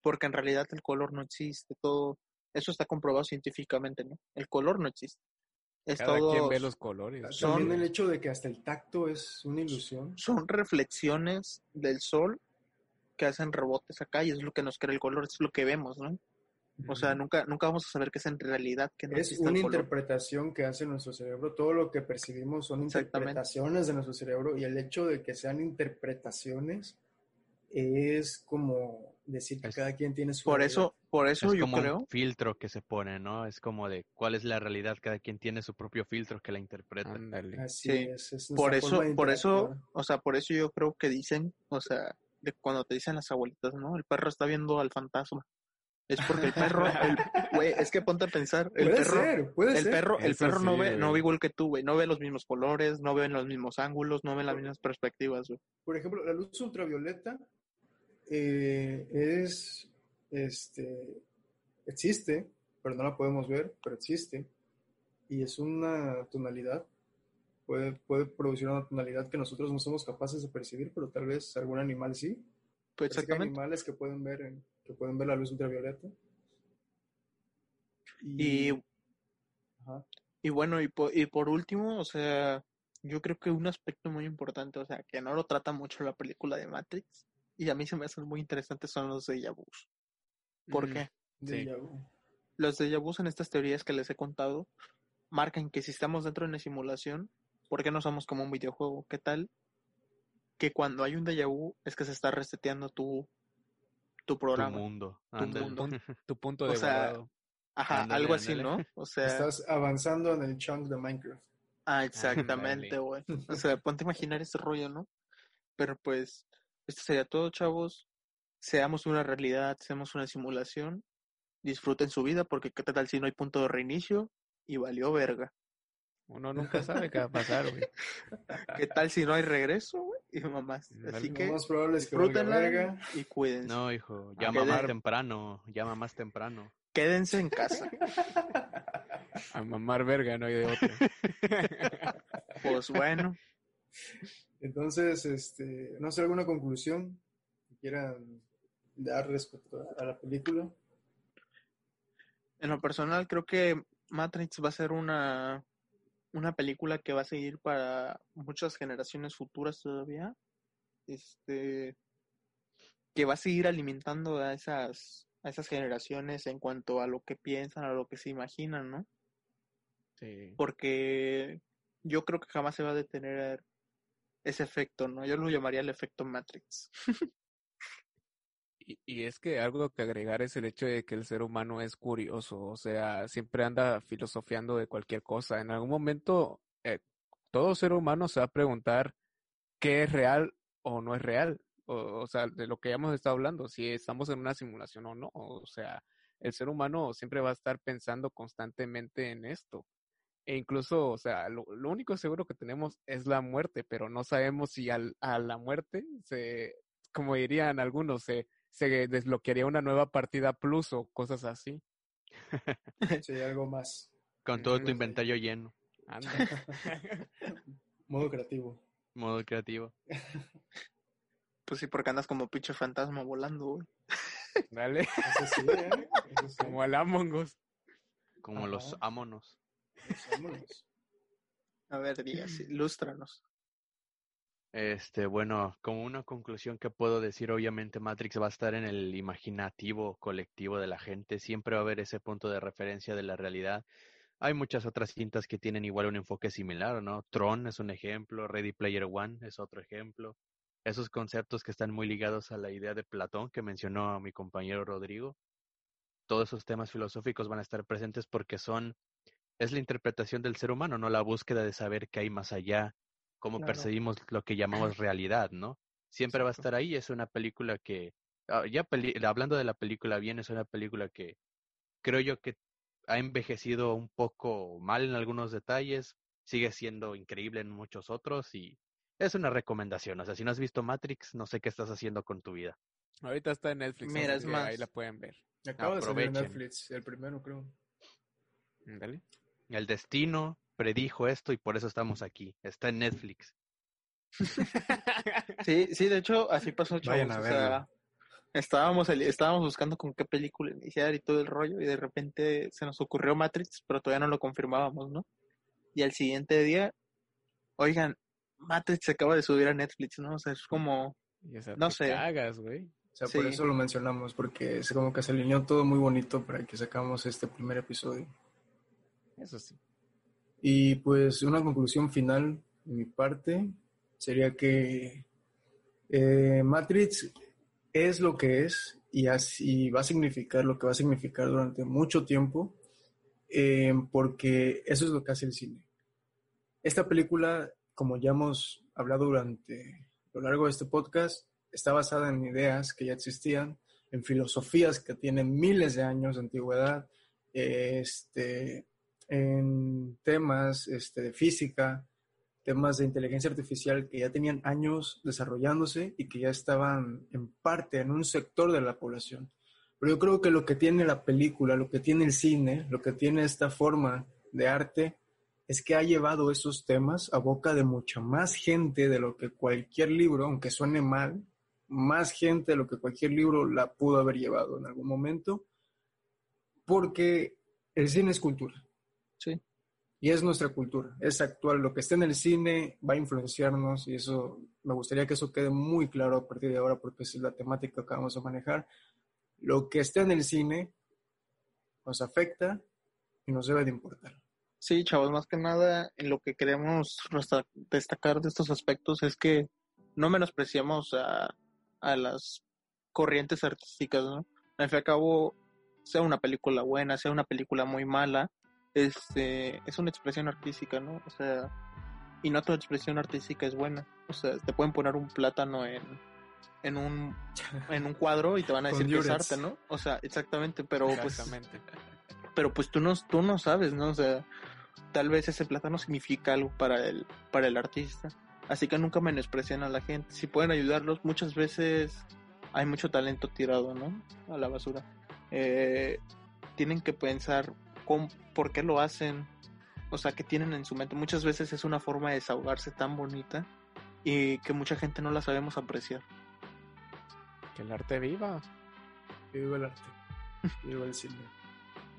porque en realidad el color no existe, todo, eso está comprobado científicamente, ¿no? El color no existe. Es Cada todo, quien ve los colores. Son- También el hecho de que hasta el tacto es una ilusión. son reflexiones del sol que hacen rebotes acá y es lo que nos crea el color, es lo que vemos, ¿no? O sea, nunca, nunca vamos a saber que es en realidad que no es una el color. interpretación que hace nuestro cerebro. Todo lo que percibimos son interpretaciones de nuestro cerebro y el hecho de que sean interpretaciones es como decir que Es- cada quien tiene su Por realidad. eso, por eso es yo como creo, un filtro que se pone, ¿no? Es como de cuál es la realidad, cada quien tiene su propio filtro que la interpreta. Así Sí. es, es por eso, por eso, o sea, por eso yo creo que dicen, o sea, de cuando te dicen las abuelitas, ¿no? El perro está viendo al fantasma. Es porque el perro, el, güey, es que ponte a pensar, el puede perro, ser, puede el ser. perro, el Eso perro no sí, ve, no ve igual que tú, güey, no ve los mismos colores, no ve los mismos ángulos, no ve las mismas perspectivas, güey. Por ejemplo, la luz ultravioleta eh, es, este, existe, pero no la podemos ver, pero existe. Y es una tonalidad, puede, puede producir una tonalidad que nosotros no somos capaces de percibir, pero tal vez algún animal sí. Pues que hay exactamente. animales que pueden ver, en- que pueden ver la luz ultravioleta. Y, Ajá. y bueno, y por, y por último, o sea, yo creo que un aspecto muy importante, o sea, que no lo trata mucho la película de Matrix, y a mí se me hacen muy interesantes son los déjà vus. ¿Por Mm, qué? Los déjà vus en estas teorías que les he contado marcan que si estamos dentro de una simulación, ¿por qué no somos como un videojuego? ¿Qué tal? Que cuando hay un déjà vu es que se está reseteando tu, tu Tu programa. mundo. Tu mundo. Tu punto O de sea, guardado. Ajá, algo así. ¿no? O sea, Estás avanzando en el chunk de Minecraft. ah, exactamente, güey. O sea, ponte a imaginar ese rollo, ¿no? Pero pues, esto sería todo, chavos. Seamos una realidad, seamos una simulación. Disfruten su vida, porque qué tal si no hay punto de reinicio y valió verga. Uno nunca sabe qué va a pasar, güey. ¿Qué tal si no hay regreso, güey? Y mamás. Así que más probable es que verga. y cuídense. No, hijo, Ah, llama que más de- temprano, llama más temprano. Quédense en casa. A mamar verga, no hay de otra. Pues bueno, Entonces, este, no sé, alguna conclusión que quieran dar respecto a la película. en lo personal creo que Matrix va a ser una, una película que va a seguir para muchas generaciones futuras todavía. Este que va a seguir alimentando a esas, a esas generaciones en cuanto a lo que piensan, a lo que se imaginan, ¿no? Sí. Porque yo creo que jamás se va a detener ese efecto, ¿no? Yo lo llamaría el efecto Matrix. Y, es que algo que agregar es el hecho de que el ser humano es curioso, o sea, siempre anda filosofiando de cualquier cosa. En algún momento, eh, todo ser humano se va a preguntar qué es real o no es real. O, o sea, de lo que ya hemos estado hablando, si estamos en una simulación o no. O sea, el ser humano siempre va a estar pensando constantemente en esto. E incluso, o sea, lo, lo único seguro que tenemos es la muerte, pero no sabemos si al, a la muerte se, como dirían algunos, se, se desbloquearía una nueva partida plus o cosas así. Hay algo más. Con todo tu inventario lleno, Anda. Modo creativo. modo creativo. Pues sí, porque andas como pinche fantasma volando, güey. Dale, Eso sí, ¿eh? Eso sí. como al Among Us. Como los Ajá. ámonos. Pues vámonos. A ver, digas, ilústranos. Este, bueno, como una conclusión que puedo decir, obviamente Matrix va a estar en el imaginativo colectivo de la gente, siempre va a haber ese punto de referencia de la realidad. Hay muchas otras cintas que tienen igual un enfoque similar, ¿no? Tron es un ejemplo, Ready Player One es otro ejemplo. Esos conceptos que están muy ligados a la idea de Platón que mencionó mi compañero Rodrigo. Todos esos temas filosóficos van a estar presentes porque son, es la interpretación del ser humano, no la búsqueda de saber qué hay más allá, cómo Claro. percibimos lo que llamamos realidad, ¿no? Siempre va a estar ahí, es una película que, ah, ya peli- hablando de la película bien, es una película que creo yo que ha envejecido un poco mal en algunos detalles, sigue siendo increíble en muchos otros y es una recomendación, o sea, si no has visto Matrix, no sé qué estás haciendo con tu vida. Ahorita está en Netflix, Mira, es que ahí más. la pueden ver. Acaba de salir en Aprovechen. Netflix, el primero creo. Dale. El destino predijo esto y por eso estamos aquí, está en Netflix. Sí, sí, de hecho, así pasó, chavos. Vayan a o verlo. sea, estábamos, estábamos buscando con qué película iniciar y todo el rollo, y de repente se nos ocurrió Matrix, pero todavía no lo confirmábamos, ¿no? Y al siguiente día, oigan, Matrix se acaba de subir a Netflix, ¿no? O sea, es como, Y, o sea, No sé. güey. O sea, por eso lo mencionamos, porque es como que se alineó todo muy bonito para que sacamos este primer episodio. Eso sí. Y pues una conclusión final de mi parte sería que eh, Matrix es lo que es y así va a significar lo que va a significar durante mucho tiempo, eh, porque eso es lo que hace el cine. Esta película, como ya hemos hablado durante lo largo de este podcast, está basada en ideas que ya existían, en filosofías que tienen miles de años de antigüedad, este, en temas este, de física, temas de inteligencia artificial que ya tenían años desarrollándose y que ya estaban en parte en un sector de la población. Pero yo creo que lo que tiene la película, lo que tiene el cine, lo que tiene esta forma de arte, es que ha llevado esos temas a boca de mucha más gente de lo que cualquier libro, aunque suene mal, más gente de lo que cualquier libro la pudo haber llevado en algún momento, porque el cine es cultura. Y es nuestra cultura, es actual. Lo que está en el cine va a influenciarnos y eso, me gustaría que eso quede muy claro a partir de ahora porque es la temática que vamos a manejar. Lo que está en el cine nos afecta y nos debe de importar. Sí, chavos, más que nada, lo que queremos destacar de estos aspectos es que no menospreciamos a, a las corrientes artísticas, ¿no? Al fin y al cabo, sea una película buena, sea una película muy mala, este, es una expresión artística, ¿no? O sea, y no toda expresión artística es buena. O sea, te pueden poner un plátano en, en un en un cuadro y te van a decir que es arte, ¿no? O sea, exactamente, pero pues Exactamente. pero pues tú no, tú no sabes, ¿no? O sea, tal vez ese plátano significa algo para el, para el artista. Así que nunca menosprecien a la gente. Si pueden ayudarlos, muchas veces hay mucho talento tirado, ¿no? A la basura. Eh, tienen que pensar por qué lo hacen, o sea, qué tienen en su mente. Muchas veces es una forma de desahogarse tan bonita y que mucha gente no la sabemos apreciar. Que el arte viva. Que viva el arte, que viva el cine.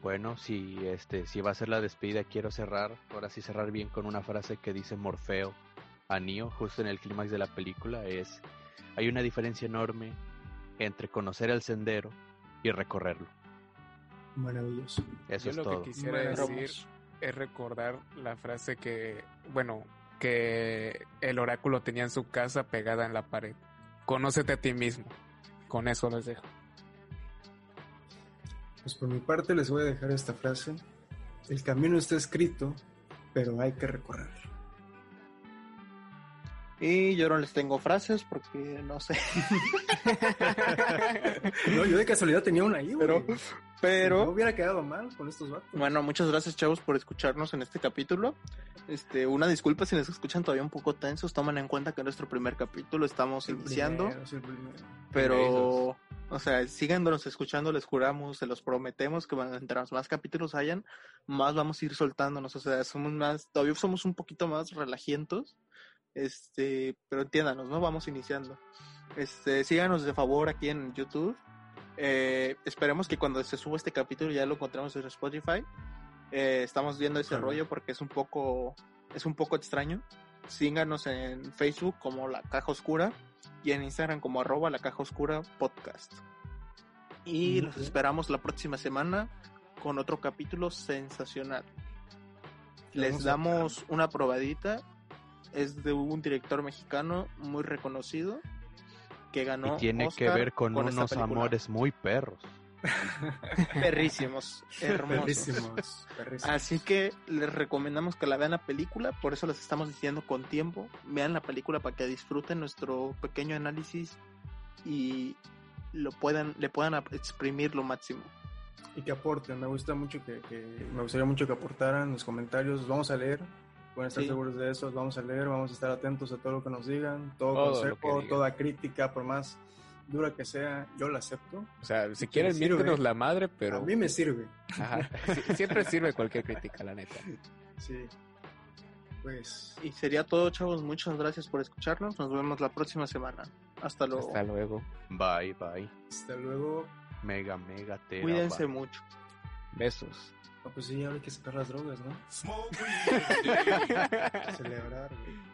Bueno, si este, si va a ser la despedida, quiero cerrar, ahora sí cerrar bien con una frase que dice Morfeo a Neo, justo en el clímax de la película, es hay una diferencia enorme entre conocer el sendero y recorrerlo. Maravilloso. Eso Yo es lo todo. que quisiera decir es recordar la frase que, bueno, que el oráculo tenía en su casa pegada en la pared. Conócete a ti mismo. Con eso les dejo. Pues por mi parte les voy a dejar esta frase. El camino está escrito, pero hay que recorrerlo. Y yo no les tengo frases porque no sé. No, yo de casualidad tenía una ahí, güey. Pero, No hubiera quedado mal con estos vatos. Bueno, muchas gracias, chavos, por escucharnos en este capítulo. Este, una disculpa si nos escuchan todavía un poco tensos. Tomen en cuenta que nuestro primer capítulo estamos El iniciando, primero, es el primero. pero, o sea, síganos escuchando, les juramos, se los prometemos que van, entre más capítulos hayan, más vamos a ir soltándonos. O sea, somos más, todavía somos un poquito más relajientos. Este, pero entiéndanos, ¿no? Vamos iniciando. Este, síganos de favor aquí en YouTube. Eh, esperemos que cuando se suba este capítulo ya lo encontremos en Spotify. Eh, estamos viendo ese Claro. rollo porque es un poco es un poco extraño. Síganos en Facebook como La Caja Oscura y en Instagram como arroba La Caja Oscura Podcast. Y los esperamos la próxima semana con otro capítulo sensacional. Les damos una probadita. Es de un director mexicano muy reconocido que ganó Y tiene que ver con, unos amores muy perros. perrísimos, hermosos. Perrísimos, perrísimos. Así que les recomendamos que la vean la película, por eso les estamos diciendo con tiempo, vean la película para que disfruten nuestro pequeño análisis y lo puedan, le puedan exprimir lo máximo. Y que aporten. Me gusta mucho que, que- me gustaría mucho que aportaran los comentarios. Los vamos a leer. Pueden estar Sí. seguros de eso. Vamos a leer. Vamos a estar atentos a todo lo que nos digan. Todo, Todo consejo, digan. toda crítica, por más dura que sea, yo la acepto. O sea, si quieren, miértenos la madre, pero A mí me sirve. ajá, sí, siempre sirve cualquier crítica, la neta. Sí. Pues Y sería todo, chavos. Muchas gracias por escucharnos. Nos vemos la próxima semana. Hasta luego. Hasta luego. Bye, bye. hasta luego. Mega, mega, tera, Cuídense bye. mucho. Besos. Ah, pues sí, ahora hay que sacar las drogas, ¿no? Celebrar, güey.